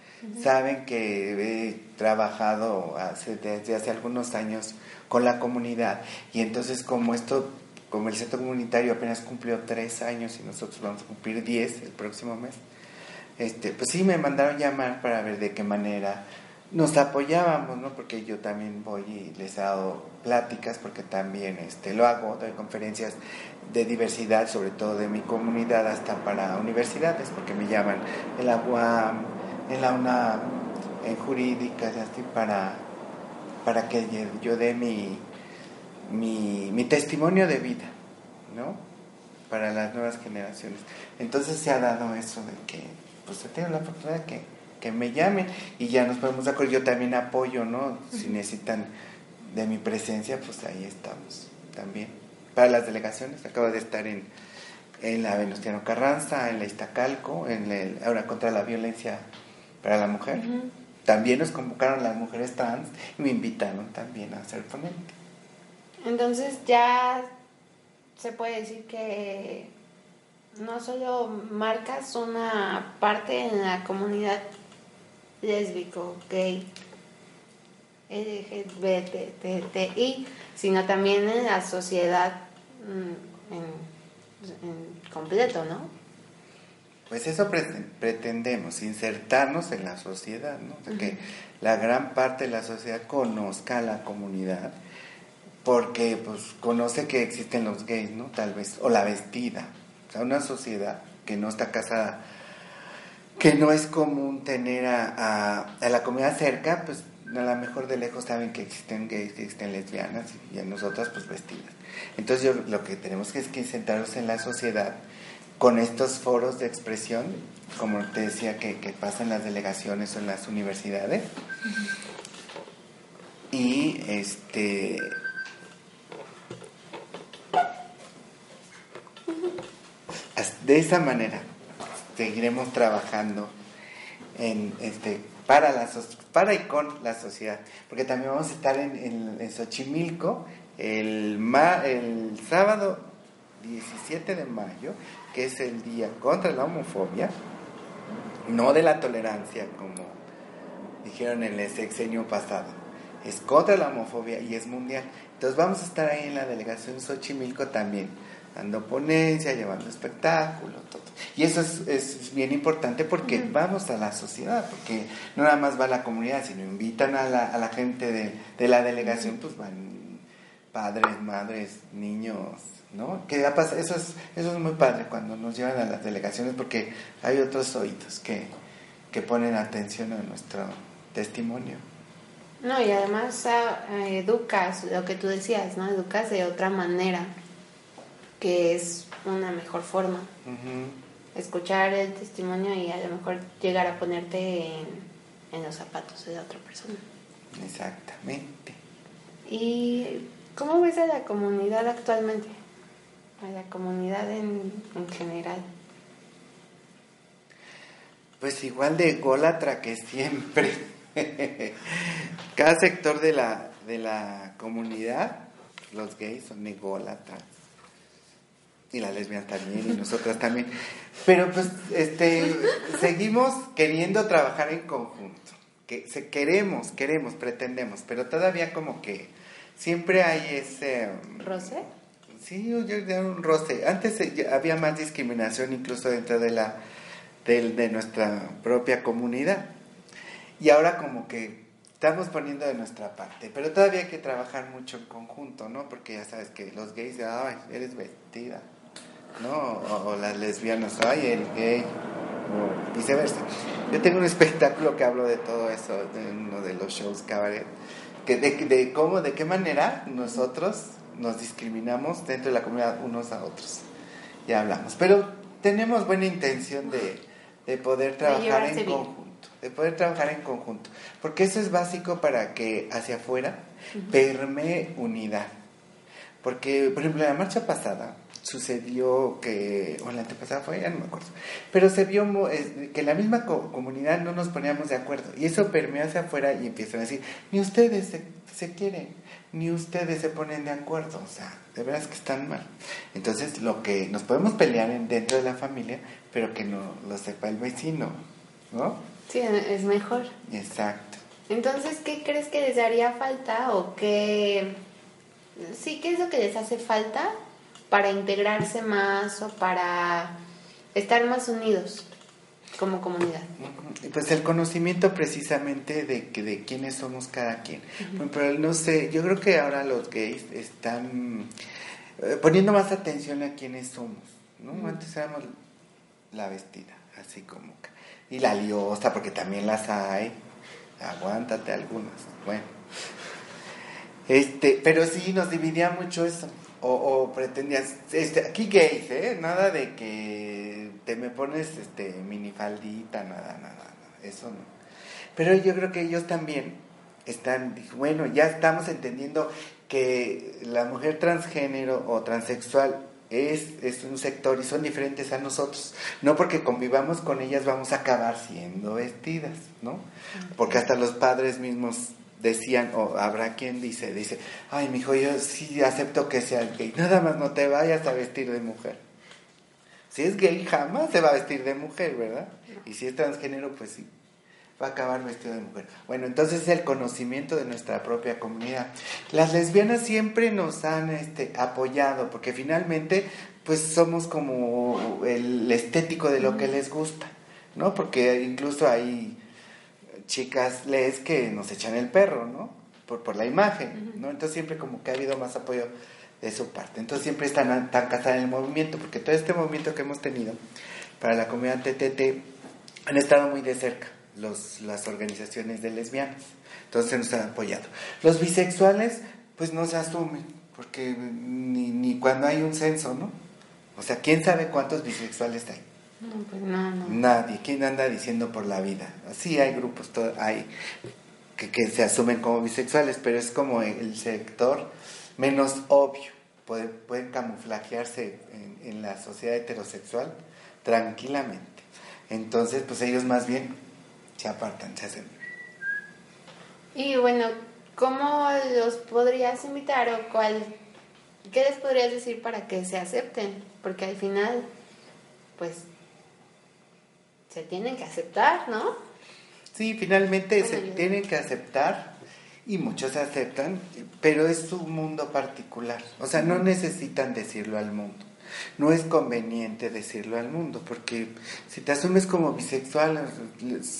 saben que he trabajado hace, desde hace algunos años con la comunidad y entonces como esto, como el centro comunitario apenas cumplió tres años y nosotros vamos a cumplir diez el próximo mes, este, pues sí me mandaron llamar para ver de qué manera nos apoyábamos, ¿no? Porque yo también voy y les he dado pláticas, porque también este, lo hago, doy conferencias de diversidad, sobre todo de mi comunidad, hasta para universidades, porque me llaman en la UAM, en la UNAM, en jurídicas, así para, para que yo dé mi, mi, mi testimonio de vida, ¿no? Para las nuevas generaciones. Entonces se ha dado eso de que, pues, se tiene la oportunidad de que, que me llamen y ya nos podemos de acuerdo. Yo también apoyo, ¿no? Si necesitan de mi presencia, pues ahí estamos también. Para las delegaciones, acabo de estar en, en la Venustiano Carranza, en la Iztacalco, en el, ahora contra la violencia para la mujer. También nos convocaron las mujeres trans y me invitaron también a ser ponente. Entonces ya se puede decir que no solo marcas una parte en la comunidad lésbico, gay, LGBTI, sino también en la sociedad mm, en, completo, ¿no? Pues eso pretendemos, insertarnos en la sociedad, ¿no? que la gran parte de la sociedad conozca a la comunidad porque pues conoce que existen los gays, ¿no? Tal vez, o la vestida. O sea, una sociedad que no está casada, que no es común tener a, a, la comunidad cerca, pues a lo mejor de lejos saben que existen gays, que existen lesbianas y a nosotras pues vestidas. Entonces yo lo que tenemos que es que sentarnos en la sociedad con estos foros de expresión, como te decía, que, que pasan las delegaciones o en las universidades. Y este de esa manera seguiremos trabajando en, este, para, la, para y con la sociedad, porque también vamos a estar en, en, Xochimilco el, el sábado 17 de mayo, que es el día contra la homofobia, no de la tolerancia como dijeron en el sexenio pasado, es contra la homofobia y es mundial. Entonces vamos a estar ahí en la delegación Xochimilco también dando ponencia, llevando espectáculo, todo. Y eso es, es bien importante porque vamos a la sociedad, porque no nada más va la comunidad, sino invitan a la, a la gente de, de, la delegación, pues van padres, madres, niños, ¿no? Que pasa, eso es, eso es muy padre cuando nos llevan a las delegaciones porque hay otros oídos que, que ponen atención a nuestro testimonio. No, y además ah, educas, lo que tú decías, ¿no? Educas de otra manera que es una mejor forma. Escuchar el testimonio y a lo mejor llegar a ponerte en, los zapatos de otra persona. Exactamente. ¿Y cómo ves a la comunidad actualmente? A la comunidad en, en general. Pues igual de golatra que siempre. Cada sector de la, de la comunidad, los gays son ególatras y las lesbianas también, y nosotras también. Pero pues este, seguimos queriendo trabajar en conjunto. Que se, queremos, queremos, pretendemos, pero todavía como que siempre hay ese... Um, ¿Roce? Sí, yo un roce. Antes había más discriminación incluso dentro de, la, de, de nuestra propia comunidad. Y ahora como que estamos poniendo de nuestra parte, pero todavía hay que trabajar mucho en conjunto, ¿no? Porque ya sabes que los gays, ay, eres vestida, ¿no? O, las lesbianas, ay, el gay, o viceversa. Yo tengo un espectáculo que hablo de todo eso, en uno de los shows cabaret, que de, de cómo, de qué manera nosotros nos discriminamos dentro de la comunidad unos a otros. Ya hablamos, pero tenemos buena intención de, de poder trabajar en conjunto, de poder trabajar en conjunto, porque eso es básico para que hacia afuera permee unidad. Porque, por ejemplo, en la marcha pasada, sucedió que, o la antepasada fue, ya no me acuerdo, pero se vio que la misma comunidad no nos poníamos de acuerdo y eso permeó hacia afuera y empiezan a decir, ni ustedes se, se quieren, ni ustedes se ponen de acuerdo, o sea, de veras que están mal. Entonces, lo que nos podemos pelear dentro de la familia, pero que no lo sepa el vecino, ¿no? Sí, es mejor. Exacto. Entonces, ¿qué crees que les haría falta o qué... Sí, ¿qué es lo que les hace falta para integrarse más o para estar más unidos como comunidad. Pues el conocimiento precisamente de, que, de quiénes somos cada quien. Pero no sé, yo creo que ahora los gays están eh, poniendo más atención a quiénes somos. ¿no? Antes éramos la vestida, así como... Y la liosa, porque también las hay. Aguántate algunas. Bueno. Este, pero sí nos dividía mucho eso. O, o pretendías, este, aquí gays, ¿eh? Nada de que te me pones este minifaldita, nada, nada, nada, eso no. Pero yo creo que ellos también están, bueno, ya estamos entendiendo que la mujer transgénero o transexual es, es un sector y son diferentes a nosotros. No porque convivamos con ellas vamos a acabar siendo vestidas, ¿no? Porque hasta los padres mismos decían, o habrá quien dice, dice, ay, mi hijo, yo sí acepto que sea gay, nada más no te vayas a vestir de mujer. Si es gay, jamás se va a vestir de mujer, ¿verdad? Y si es transgénero, pues sí, va a acabar vestido de mujer. Bueno, entonces es el conocimiento de nuestra propia comunidad. Las lesbianas siempre nos han este, apoyado, porque finalmente, pues somos como el estético de lo que les gusta, ¿no? Porque incluso hay chicas les que nos echan el perro, ¿no? Por, por la imagen, ¿no? Entonces siempre como que ha habido más apoyo de su parte. Entonces siempre están tan casadas en el movimiento, porque todo este movimiento que hemos tenido para la comunidad TTT han estado muy de cerca los, las organizaciones de lesbianas. Entonces nos han apoyado. Los bisexuales, pues no se asumen, porque ni, ni cuando hay un censo, ¿no? O sea, ¿quién sabe cuántos bisexuales hay? No, pues no, no. Nadie. ¿Quién anda diciendo por la vida? Sí, hay grupos, to- hay que, que se asumen como bisexuales, pero es como el sector menos obvio. Pueden, pueden camuflajearse en, en la sociedad heterosexual tranquilamente. Entonces, pues ellos más bien se apartan, se hacen. Y bueno, ¿cómo los podrías invitar o cuál, qué les podrías decir para que se acepten? Porque al final, pues, se tienen que aceptar, ¿no? Sí, finalmente Bueno, se yo- tienen que aceptar y muchos aceptan, pero es su mundo particular. O sea, no necesitan decirlo al mundo. No es conveniente decirlo al mundo, porque si te asumes como bisexual,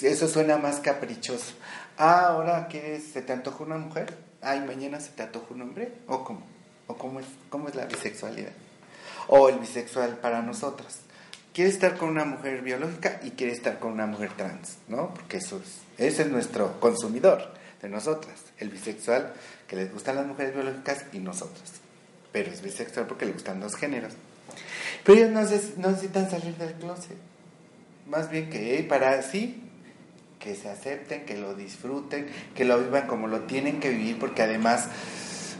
eso suena más caprichoso. Ah, ahora quieres, se te antoja una mujer, ay, mañana se te antoja un hombre, o cómo, o cómo es, cómo es la bisexualidad, o el bisexual para nosotras. Quiere estar con una mujer biológica y quiere estar con una mujer trans, ¿no? Porque eso es, ese es nuestro consumidor de nosotras, el bisexual que les gustan las mujeres biológicas y nosotros. Pero es bisexual porque le gustan dos géneros. Pero ellos no, neces- no necesitan salir del closet. Más bien que para sí, que se acepten, que lo disfruten, que lo vivan como lo tienen que vivir, porque además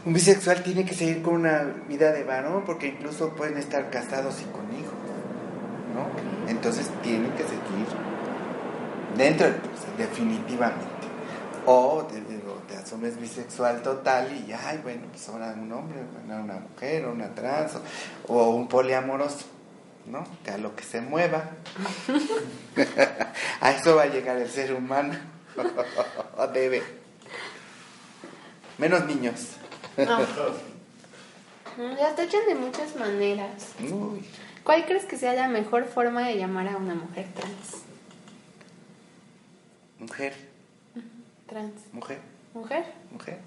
un bisexual tiene que seguir con una vida de varón, porque incluso pueden estar casados y con hijos, ¿no? Entonces tienen que seguir dentro del closet, definitivamente. O te, digo, te asumes bisexual total y ya, ay, bueno, pues ahora un hombre, una mujer, o una trans, o, o un poliamoroso, ¿no? Que a lo que se mueva. a eso va a llegar el ser humano. Debe. Menos niños. No. Mm, Las tachan de muchas maneras. Uy, ¿Cuál crees que sea la mejor forma de llamar a una mujer trans? mujer, Trans. mujer, ¿Mujer? mujer.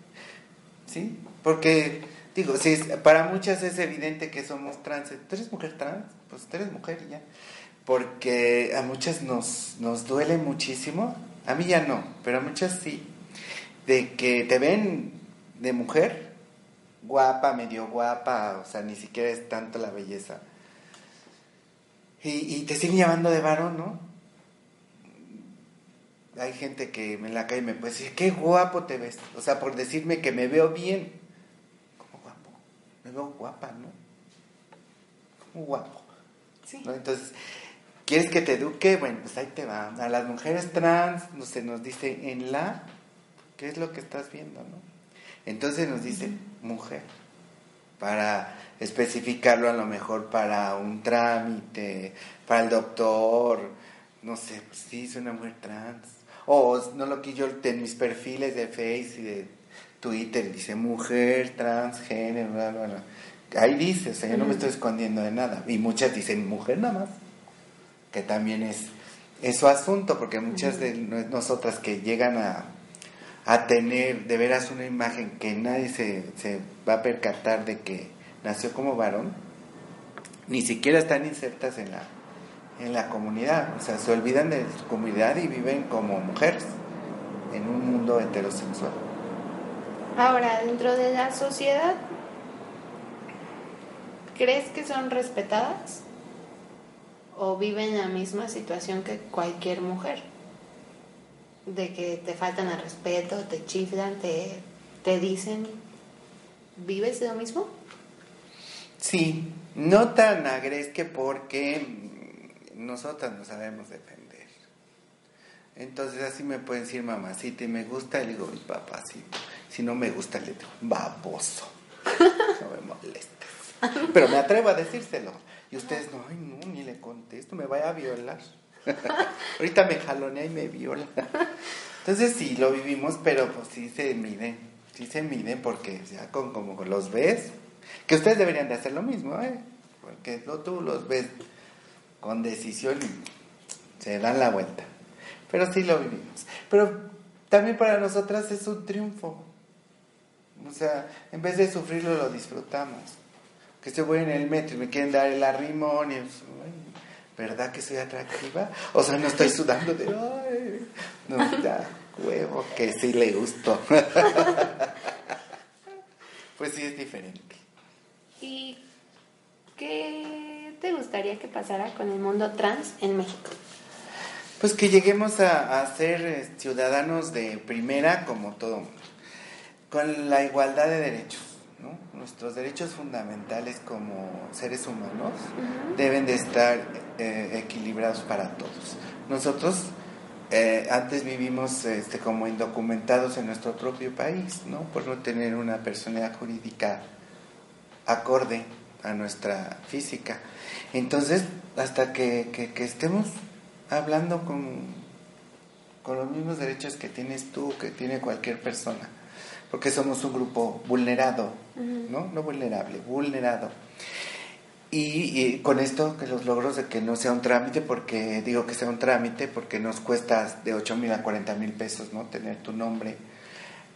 Sí, porque, digo, si es- para muchas es evidente que somos trans. ¿Tú eres mujer trans? Pues tú eres mujer y ya. Porque a muchas nos, nos duele muchísimo. A mí ya no, pero a muchas sí. De que te ven de mujer, guapa, medio guapa, o sea, ni siquiera es tanto la belleza. Y, y te siguen llamando de varón, ¿no? Hay gente que en la calle me puede decir, qué guapo te ves. O sea, por decirme que me veo bien. ¿Cómo guapo? Me veo guapa, ¿no? ¿Cómo guapo? Sí. ¿no? Entonces, ¿quieres que te eduque? Bueno, pues ahí te va. A las mujeres trans no se nos dice en la, ¿qué es lo que estás viendo, no? Entonces nos dice mujer, para especificarlo a lo mejor para un trámite, para el doctor, no sé, pues sí, soy una mujer trans. O no lo que yo en mis perfiles de Face y de Twitter dice mujer, transgénero, bla, bla, bla. Ahí dice, o sea, yo no me estoy escondiendo de nada. Y muchas dicen mujer nada más, que también es, es su asunto, porque muchas de no- nosotras que llegan a, a tener de veras una imagen que nadie se, se va a percatar de que nació como varón, ni siquiera están insertas en la, en la comunidad, o sea, se olvidan de su comunidad y viven como mujeres en un mundo heterosexual. Ahora, dentro de la sociedad, ¿crees que son respetadas? ¿O viven la misma situación que cualquier mujer? De que te faltan el respeto, te chiflan, te, te dicen, ¿vives de lo mismo? Sí, no tan agresque porque nosotras no sabemos defender. Entonces así me pueden decir mamacita y me gusta, le digo mi papacito. Si no me gusta, le digo baboso. No me molestes. Pero me atrevo a decírselo. Y ustedes no, ay no, ni le contesto, me vaya a violar. Ahorita me jalonea y me viola. Entonces sí, lo vivimos, pero pues sí se miden. Sí se miden porque ya con, como los ves, que ustedes deberían de hacer lo mismo, ¿eh? Porque tú los ves con decisión y se dan la vuelta. Pero sí lo vivimos. Pero también para nosotras es un triunfo. O sea, en vez de sufrirlo, lo disfrutamos. Que estoy voy en el metro y me quieren dar el arrimón y... ¿Verdad que soy atractiva? O sea, no estoy sudando de... Ay, no, ya, huevo, que sí le gustó. pues sí es diferente. ¿Y qué te gustaría que pasara con el mundo trans en México? Pues que lleguemos a, a ser eh, ciudadanos de primera como todo mundo, con la igualdad de derechos. ¿no? Nuestros derechos fundamentales como seres humanos deben de estar eh, equilibrados para todos. Nosotros eh, antes vivimos este, como indocumentados en nuestro propio país, ¿no? por no tener una personalidad jurídica acorde a nuestra física. Entonces, hasta que, que, que estemos hablando con, con los mismos derechos que tienes tú, que tiene cualquier persona, porque somos un grupo vulnerado, ¿no? No vulnerable, vulnerado. Y, con esto, que los logros de que no sea un trámite, porque digo que sea un trámite, porque nos cuesta de 8 mil a 40 mil pesos, ¿no? Tener tu nombre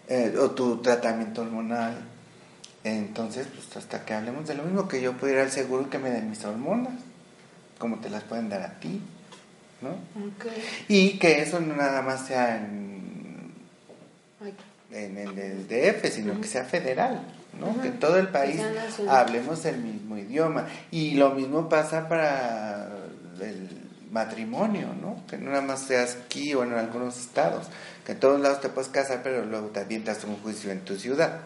eh, o tu tratamiento hormonal. Entonces, pues hasta que hablemos de lo mismo, que yo pudiera al seguro que me den mis hormonas, como te las pueden dar a ti. ¿no? Y que eso no nada más sea en, en el DF, sino que sea federal, ¿no? Que todo el país hablemos el mismo idioma. Y lo mismo pasa para el matrimonio, ¿no? Que no nada más seas aquí o en algunos estados, que en todos lados te puedes casar, pero luego te avientas un juicio en tu ciudad.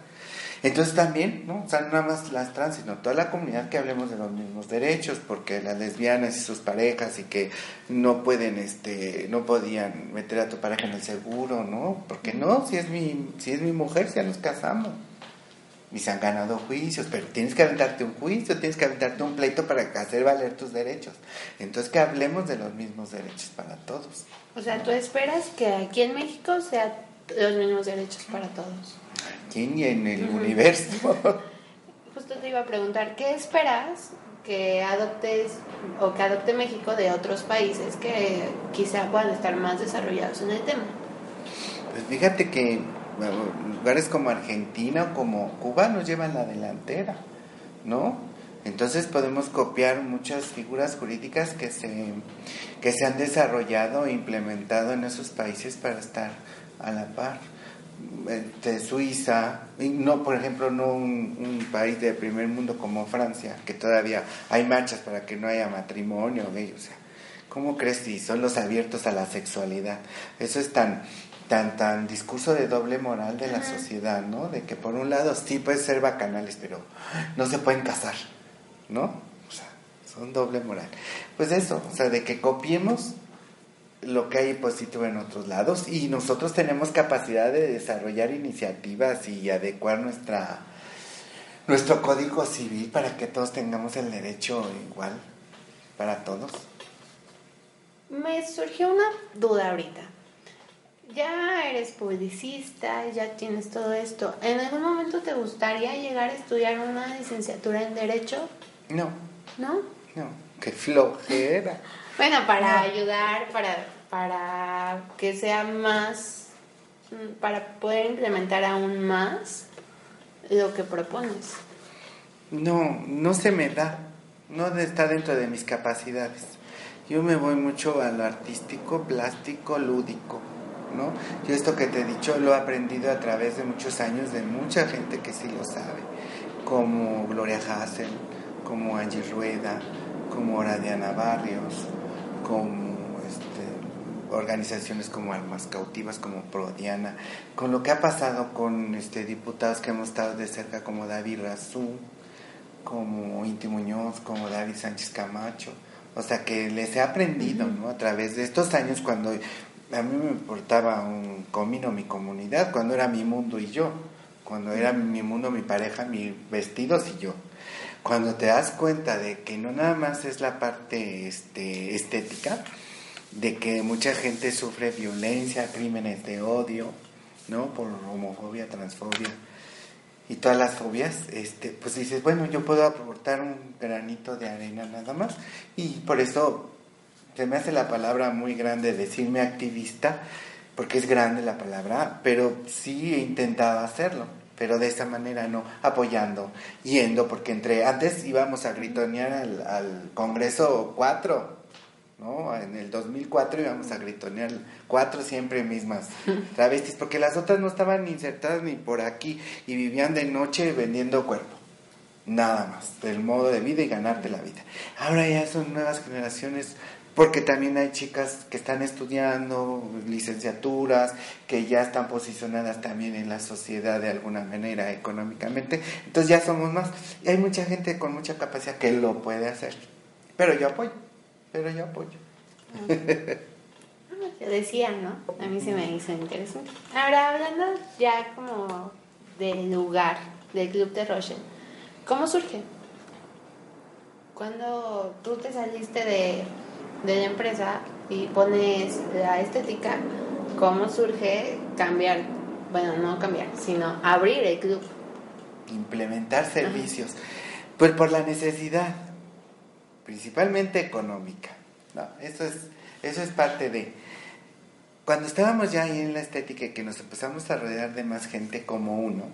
Entonces también, ¿no? O sea, nada más las trans, sino toda la comunidad que hablemos de los mismos derechos, porque las lesbianas y sus parejas y que no pueden, este, no podían meter a tu pareja en el seguro, ¿no? Porque no, si es mi, si es mi mujer, ya nos casamos. Y se han ganado juicios, pero tienes que aventarte un juicio, tienes que aventarte un pleito para hacer valer tus derechos. Entonces que hablemos de los mismos derechos para todos. O sea, tú esperas que aquí en México sea los mismos derechos para todos y en el universo. Justo te iba a preguntar, ¿qué esperas que adoptes o que adopte México de otros países que quizá puedan estar más desarrollados en el tema? Pues fíjate que lugares como Argentina o como Cuba nos llevan la delantera, ¿no? Entonces podemos copiar muchas figuras jurídicas que se, que se han desarrollado e implementado en esos países para estar a la par este, Suiza, y no, por ejemplo, no un, país de primer mundo como Francia, que todavía hay marchas para que no haya matrimonio, o sea, ¿cómo crees si son los abiertos a la sexualidad? Eso es tan, tan, tan discurso de doble moral de la sociedad, ¿no? De que por un lado sí pueden ser bacanales, pero no se pueden casar, ¿no? O sea, son doble moral. Pues eso, o sea, de que copiemos lo que hay positivo en otros lados y nosotros tenemos capacidad de desarrollar iniciativas y adecuar nuestra nuestro código civil para que todos tengamos el derecho igual para todos. Me surgió una duda ahorita. Ya eres publicista, ya tienes todo esto. ¿En algún momento te gustaría llegar a estudiar una licenciatura en Derecho? No. ¿No? No, qué flojera. bueno, para ayudar, para para que sea más, para poder implementar aún más lo que propones? No, no se me da, no está dentro de mis capacidades. Yo me voy mucho a lo artístico, plástico, lúdico, ¿no? Yo esto que te he dicho lo he aprendido a través de muchos años de mucha gente que sí lo sabe, como Gloria Hassel, como Angie Rueda, como Diana Barrios, como organizaciones como Almas Cautivas, como Prodiana, con lo que ha pasado con este, diputados que hemos estado de cerca como David Razú, como Inti Muñoz, como David Sánchez Camacho, o sea que les he aprendido, ¿no? A través de estos años cuando a mí me importaba un comino mi comunidad, cuando era mi mundo y yo, cuando era mi mundo, mi pareja, mis vestidos y yo. Cuando te das cuenta de que no nada más es la parte este, estética, de que mucha gente sufre violencia, crímenes de odio, ¿no? Por homofobia, transfobia y todas las fobias, este, pues dices, bueno, yo puedo aportar un granito de arena nada más. Y por eso se me hace la palabra muy grande decirme activista, porque es grande la palabra, pero sí he intentado hacerlo, pero de esa manera no, apoyando, yendo, porque entre antes íbamos a gritonear al, al Congreso 4, ¿no? En el 2004 íbamos a gritonear cuatro siempre mismas travestis, porque las otras no estaban insertadas ni por aquí y vivían de noche vendiendo cuerpo. Nada más, del modo de vida y ganarte la vida. Ahora ya son nuevas generaciones porque también hay chicas que están estudiando licenciaturas, que ya están posicionadas también en la sociedad de alguna manera económicamente, entonces ya somos más. Y hay mucha gente con mucha capacidad que lo puede hacer, pero yo apoyo, pero yo apoyo. Yo decía, ¿no? A mí se me hizo interesante. Ahora, hablando ya como del lugar, del Club de Roche, ¿cómo surge? Cuando tú te saliste de de la empresa y pones la estética, ¿cómo surge cambiar? Bueno, no cambiar, sino abrir el club. Implementar servicios. Pues por la necesidad, principalmente económica. No, eso es, eso es parte de. Cuando estábamos ya ahí en la estética y que nos empezamos a rodear de más gente como uno,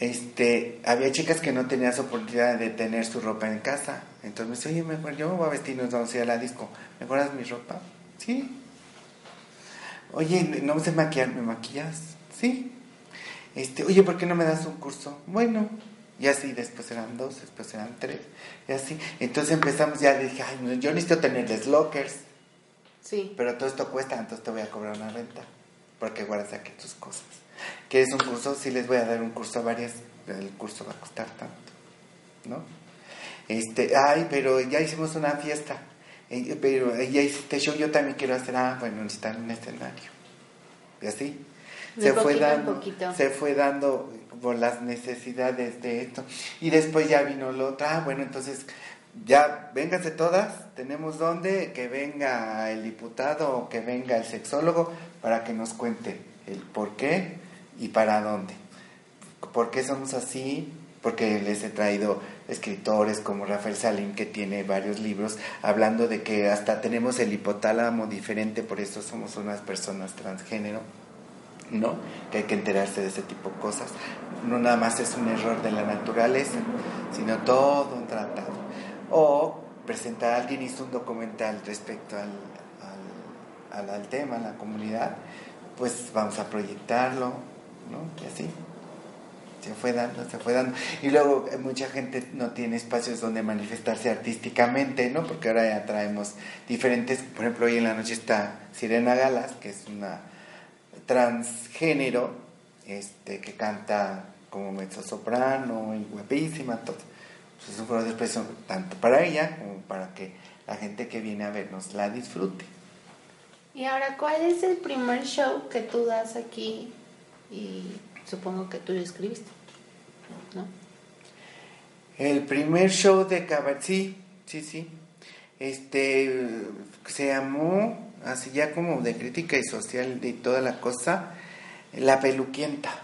este, había chicas que no tenían oportunidad de tener su ropa en casa. Entonces me dice, oye, mejor yo me voy a vestir, nos vamos a ir a la disco. ¿Me guardas mi ropa? Sí. Oye, no sé maquillar, ¿me maquillas? Sí. Este, oye, ¿por qué no me das un curso? Bueno. Y así, después eran dos, después eran tres, y así. Entonces empezamos, ya dije, ay, yo necesito tenerles lockers. Sí. Pero todo esto cuesta, entonces te voy a cobrar una renta. Porque guardas aquí tus cosas que es un curso, sí les voy a dar un curso a varias, el curso va a costar tanto, ¿no? Este, ay, pero ya hicimos una fiesta, pero ya hiciste show, yo también quiero hacer, ah, bueno, necesitan un escenario, y así. se fue dando, se fue dando por las necesidades de esto. Y después ya vino lo otro, ah, bueno, entonces ya vénganse todas, tenemos donde, que venga el diputado o que venga el sexólogo para que nos cuente el por qué y para dónde. ¿Por qué somos así? Porque les he traído escritores como Rafael Salim, que tiene varios libros, hablando de que hasta tenemos el hipotálamo diferente, por eso somos unas personas transgénero, ¿no? Que hay que enterarse de ese tipo de cosas. No nada más es un error de la naturaleza, sino todo un tratado. O presentar a alguien hizo un documental respecto al, al, tema, a la comunidad, pues vamos a proyectarlo, ¿no? Y así se fue dando, se fue dando. Y luego eh, mucha gente no tiene espacios donde manifestarse artísticamente, ¿no? Porque ahora ya traemos diferentes, por ejemplo, hoy en la noche está Sirena Galas, que es una transgénero, este, que canta como mezzo soprano y guapísima, todo. Pues es un foro de expresión tanto para ella como para que la gente que viene a vernos la disfrute. Y ahora, ¿cuál es el primer show que tú das aquí y supongo que tú lo escribiste, ¿no? El primer show de cabaret, sí, sí, sí. Este se llamó así ya como de crítica y social y toda la cosa, La Peluquienta,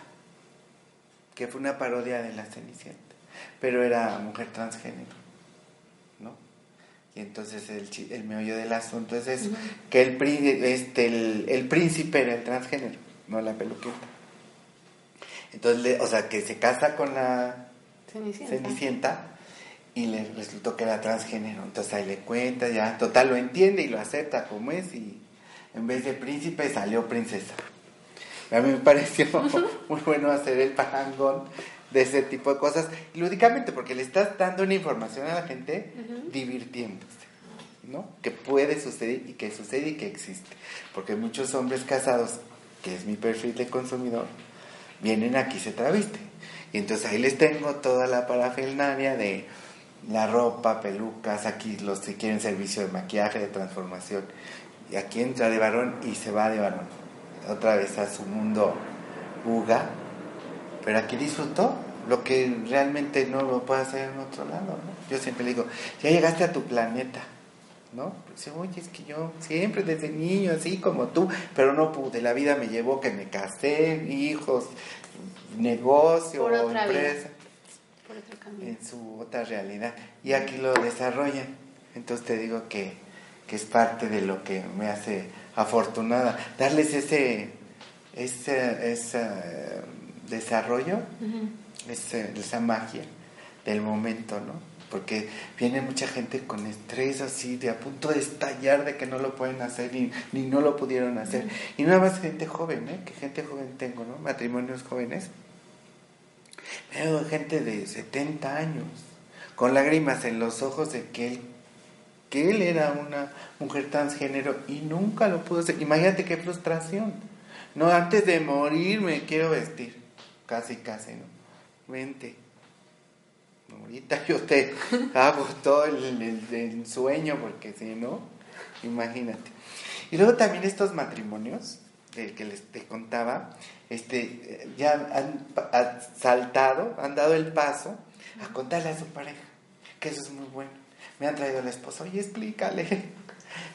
que fue una parodia de la Cenicienta, pero era mujer transgénero, ¿no? Y entonces el, el meollo del asunto es eso, que el, este, el, el príncipe era el transgénero, no la peluquienta. Entonces, o sea, que se casa con la Cenicienta. Y le resultó que era transgénero. Entonces ahí le cuenta, ya, total lo entiende y lo acepta como es y, en vez de príncipe salió princesa. A mí me pareció muy bueno hacer el parangón de ese tipo de cosas, lúdicamente, porque le estás dando una información a la gente divirtiéndose, ¿no? Que puede suceder y que sucede y que existe. Porque muchos hombres casados, que es mi perfil de consumidor, vienen aquí y se travisten. Y entonces ahí les tengo toda la parafernalia de la ropa, pelucas, aquí los que quieren servicio de maquillaje, de transformación. Y aquí entra de varón y se va de varón. Otra vez a su mundo buga. Pero aquí disfrutó lo que realmente no lo puede hacer en otro lado. ¿no? Yo siempre le digo, ya llegaste a tu planeta. ¿No? Dice, oye, es que yo siempre desde niño, así como tú, pero no pude. La vida me llevó que me casé, hijos, negocio, empresa otro camino. en su otra realidad. Y aquí lo desarrollan. Entonces te digo que, que es parte de lo que me hace afortunada. Darles ese, ese, ese eh, desarrollo, ese- esa magia del momento, ¿no? Porque viene mucha gente con estrés así, de a punto de estallar de que no lo pueden hacer y ni no lo pudieron hacer. Y nada más gente joven, ¿eh? Que gente joven tengo, ¿no? Matrimonios jóvenes. Veo gente de 70 años, con lágrimas en los ojos de que él, que él era una mujer transgénero y nunca lo pudo hacer. Imagínate qué frustración. No, antes de morir me quiero vestir. Casi, casi, ¿no? Vente. Ahorita yo te hago todo el, el- el sueño, porque si no, imagínate. Y luego también estos matrimonios, del que les te contaba, este, ya han saltado, han dado el paso a contarle a su pareja, que eso es muy bueno. Me han traído la esposa, oye, explícale.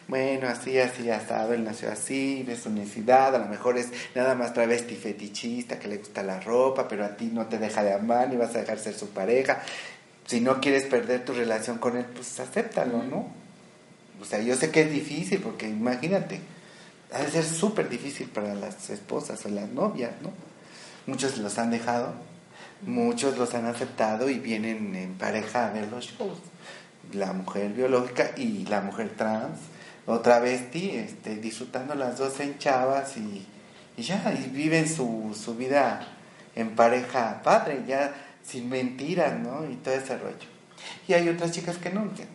Bueno, así, así, asado, él nació así, de su necesidad, a lo mejor es nada más travesti fetichista, que le gusta la ropa, pero a ti no te deja de amar, ni vas a dejar ser su pareja. Si no quieres perder tu relación con él, pues acéptalo, ¿no? O sea, yo sé que es difícil, porque imagínate, ha de ser súper difícil para las esposas o las novias, ¿no? Muchos los han dejado, muchos los han aceptado y vienen en pareja a ver los shows. La mujer biológica y la mujer trans, o travesti, este, disfrutando las dos en chavas y, ya, y viven su, su vida en pareja padre, ya sin mentiras, ¿no? Y todo ese rollo. Y hay otras chicas que no, que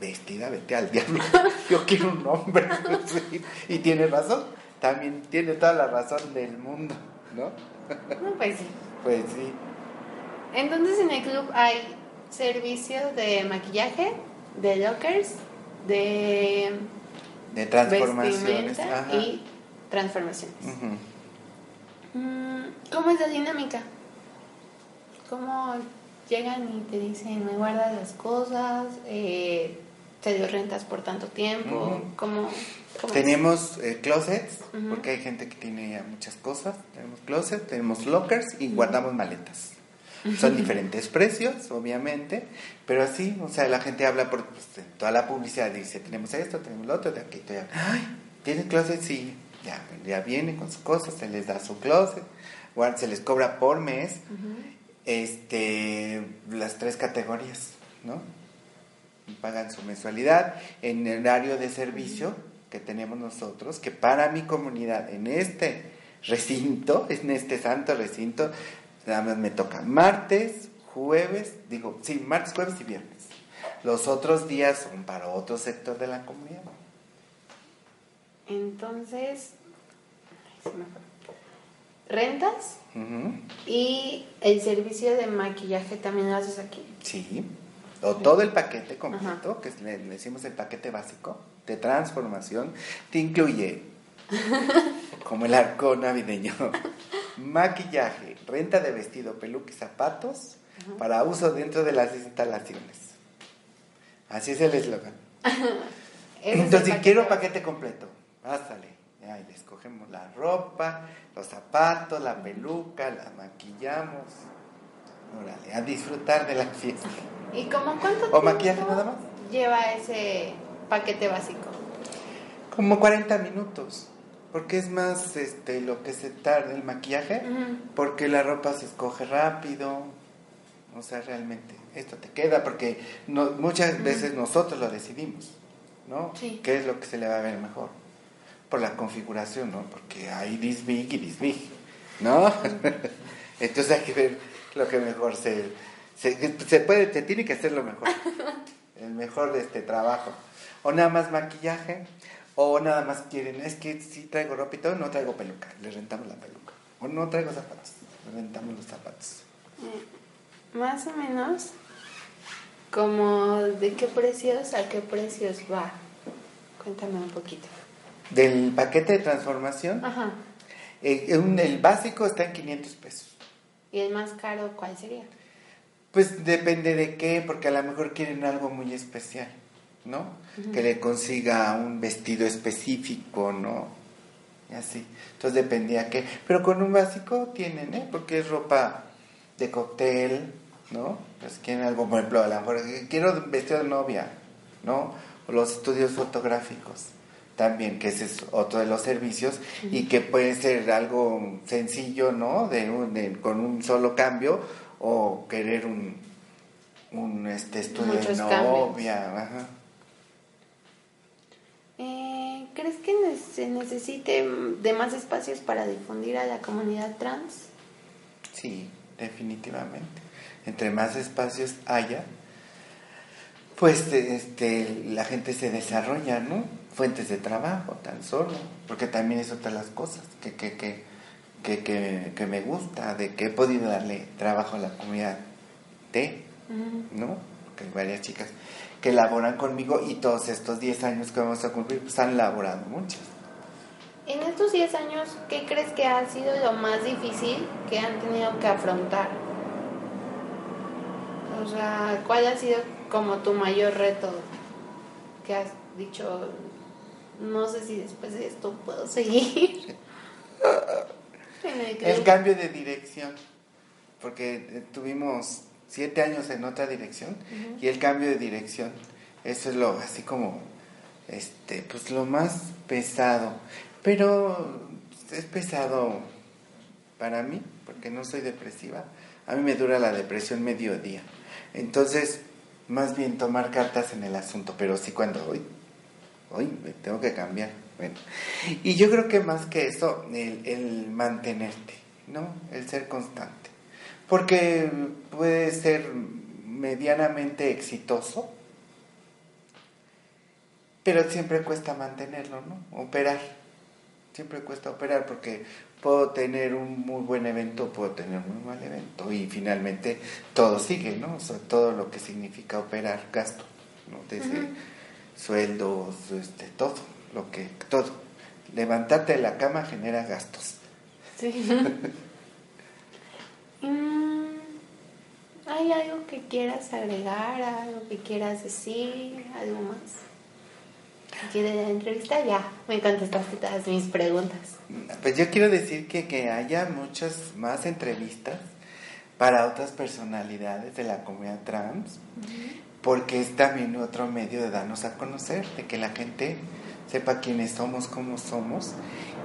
vestida, vete al diablo. Yo quiero un hombre. Sí, Y tiene razón, también tiene toda la razón del mundo, ¿no? No, pues sí. Pues sí. Entonces en el club hay servicios de maquillaje, de lockers, de De transformaciones. ajá. y transformaciones. Mm, ¿Cómo es la dinámica? ¿Cómo llegan y te dicen, me guardas las cosas? Eh, ¿Te dio rentas por tanto tiempo? Ujú. ¿Cómo? Tenemos eh, closets, porque hay gente que tiene ya muchas cosas. Tenemos closets, tenemos lockers y guardamos maletas. Son diferentes precios, obviamente, pero así, o sea, la gente habla por pues, toda la publicidad, dice, tenemos esto, tenemos lo otro, de aquí, allá. Ay, ¿tienes closet? Sí, ya, ya vienen con sus cosas, se les da su closet, guarda- se les cobra por mes, este, las tres categorías, ¿no? Pagan su mensualidad en el horario de servicio que tenemos nosotros, que para mi comunidad en este recinto, en este santo recinto, nada más me toca martes, jueves, digo, sí, martes, jueves y viernes. Los otros días son para otro sector de la comunidad. Entonces, rentas y el servicio de maquillaje también lo haces aquí. Sí, o todo el paquete completo, que le, le decimos el paquete básico de transformación, te incluye, como el arco navideño, maquillaje, renta de vestido, peluca y zapatos para uso dentro de las instalaciones. Así es el eslogan. Entonces, si quiero básico. paquete completo, pásale. Ya, y le escogemos la ropa, los zapatos, la peluca, la maquillamos. Órale, a disfrutar de la fiesta. ¿Y como cuánto ¿O maquillaje tiempo nada más? lleva ese paquete básico? Como 40 minutos. Porque es más este, lo que se tarda el maquillaje. Ujú. Porque la ropa se escoge rápido. O sea, realmente, esto te queda. Porque no, muchas veces nosotros lo decidimos. ¿no? Sí. ¿Qué es lo que se le va a ver mejor? por la configuración, ¿no? Porque hay this big y this big, ¿no? Entonces hay que ver lo que mejor se, se, se puede, se tiene que hacer lo mejor, el mejor de este trabajo. O nada más maquillaje, o nada más quieren, es que si traigo ropa y todo, no traigo peluca, le rentamos la peluca. O no traigo zapatos, le rentamos los zapatos. Eh, más o menos, como de qué precios a qué precios va. Cuéntame un poquito. Del paquete de transformación, Ajá. eh, un- el básico está en 500 pesos. ¿Y el más caro cuál sería? Pues depende de qué, porque a lo mejor quieren algo muy especial, ¿no? Que le consiga un vestido específico, ¿no? Y así. Entonces dependía qué. Pero con un básico tienen, ¿eh? Porque es ropa de cóctel, ¿no? Pues quieren algo, por ejemplo, a lo mejor eh, quiero un vestido de novia, ¿no? O los estudios fotográficos también, que ese es otro de los servicios y que puede ser algo sencillo, ¿no? De un- de- con un solo cambio o querer un, un este estudio Muchos de novia, ajá. Eh, ¿Crees que se necesite de más espacios para difundir a la comunidad trans? Sí, definitivamente. Entre más espacios haya, pues este, la gente se desarrolla, ¿no? Fuentes de trabajo, tan solo. Porque también es otra de las cosas que, que, que, que, que, que me gusta, de que he podido darle trabajo a la comunidad T, ¿no? Porque hay varias chicas que laboran conmigo y todos estos 10 años que vamos a cumplir, pues han laborado muchas. En estos 10 años, ¿qué crees que ha sido lo más difícil que han tenido que afrontar? O sea, ¿cuál ha sido como tu mayor reto que has dicho, no sé si después de esto puedo seguir? El cambio de dirección, porque eh, tuvimos siete años en otra dirección y el cambio de dirección, eso es lo así como, este, pues lo más pesado, pero es pesado para mí, porque no soy depresiva, a mí me dura la depresión mediodía, entonces más bien tomar cartas en el asunto, pero sí cuando hoy, hoy me tengo que cambiar. Bueno, y yo creo que más que eso, el, mantenerte, ¿no? El ser constante. Porque puede ser medianamente exitoso, pero siempre cuesta mantenerlo, ¿no? Operar. Siempre cuesta operar porque puedo tener un muy buen evento, puedo tener un muy mal evento y finalmente todo sigue, ¿no? O sea, todo lo que significa operar gasto, ¿no? Sueldos, este, todo, lo que, todo. Levantarte de la cama genera gastos. Sí. Mm, ¿Hay algo que quieras agregar, algo que quieras decir, algo más? Aquí de la entrevista ya me contestaste todas mis preguntas. Pues yo quiero decir que, que haya muchas más entrevistas para otras personalidades de la comunidad trans, porque es también otro medio de darnos a conocer, de que la gente sepa quiénes somos, cómo somos,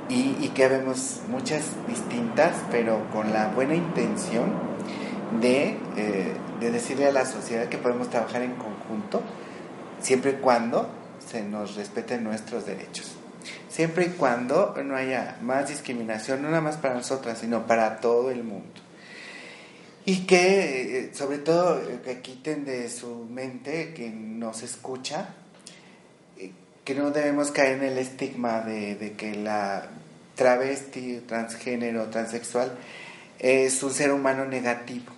y, que vemos muchas distintas, pero con la buena intención de, eh, de decirle a la sociedad que podemos trabajar en conjunto, siempre y cuando se nos respeten nuestros derechos. Siempre y cuando no haya más discriminación, no nada más para nosotras, sino para todo el mundo. Y que, eh, sobre todo, eh, que quiten de su mente, que nos escucha, eh, que no debemos caer en el estigma de, de que la travesti, transgénero, transexual es un ser humano negativo.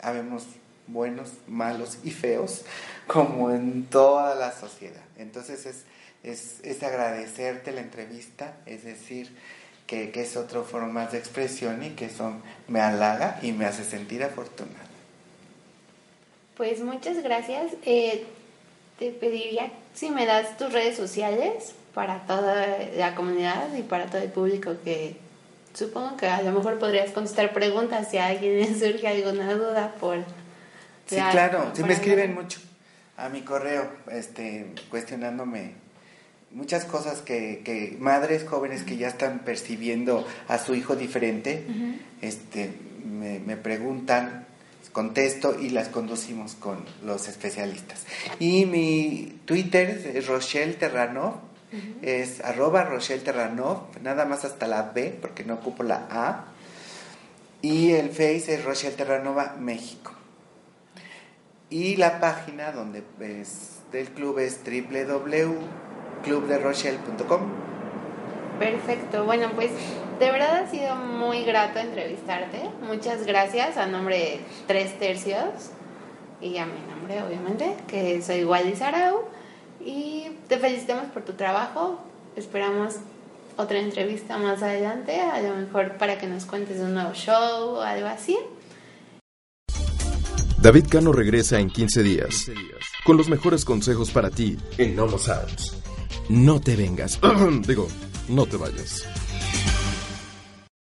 Habemos buenos, malos y feos, como en toda la sociedad. Entonces es, es, es agradecerte la entrevista, es decir, que, que es otro foro más de expresión y que eso me halaga y me hace sentir afortunada. Pues muchas gracias. Eh, te pediría si me das tus redes sociales para toda la comunidad y para todo el público que supongo que a lo mejor podrías contestar preguntas si a alguien le surge alguna duda por... Sí, la- claro, sí por me escriben mucho a mi correo, este, cuestionándome muchas cosas que, que madres jóvenes que ya están percibiendo a su hijo diferente, este, me, me preguntan, contesto y las conducimos con los especialistas. Y mi Twitter es Rochelle Terrano, es arroba Rochelle Terranov, nada más hasta la B, porque no ocupo la A. Y el Face es Rochelle Terranova México. Y la página donde es del club es www.clubderochelle.com. Perfecto, bueno pues de verdad ha sido muy grato entrevistarte. Muchas gracias a nombre de Tres Tercios y a mi nombre obviamente, que soy Wally Sarau. Y te felicitamos por tu trabajo. Esperamos otra entrevista más adelante, a lo mejor para que nos cuentes de un nuevo show o algo así. David Cano regresa en 15 días con los mejores consejos para ti en Nomo Sounds. No te vengas. Digo, no te vayas.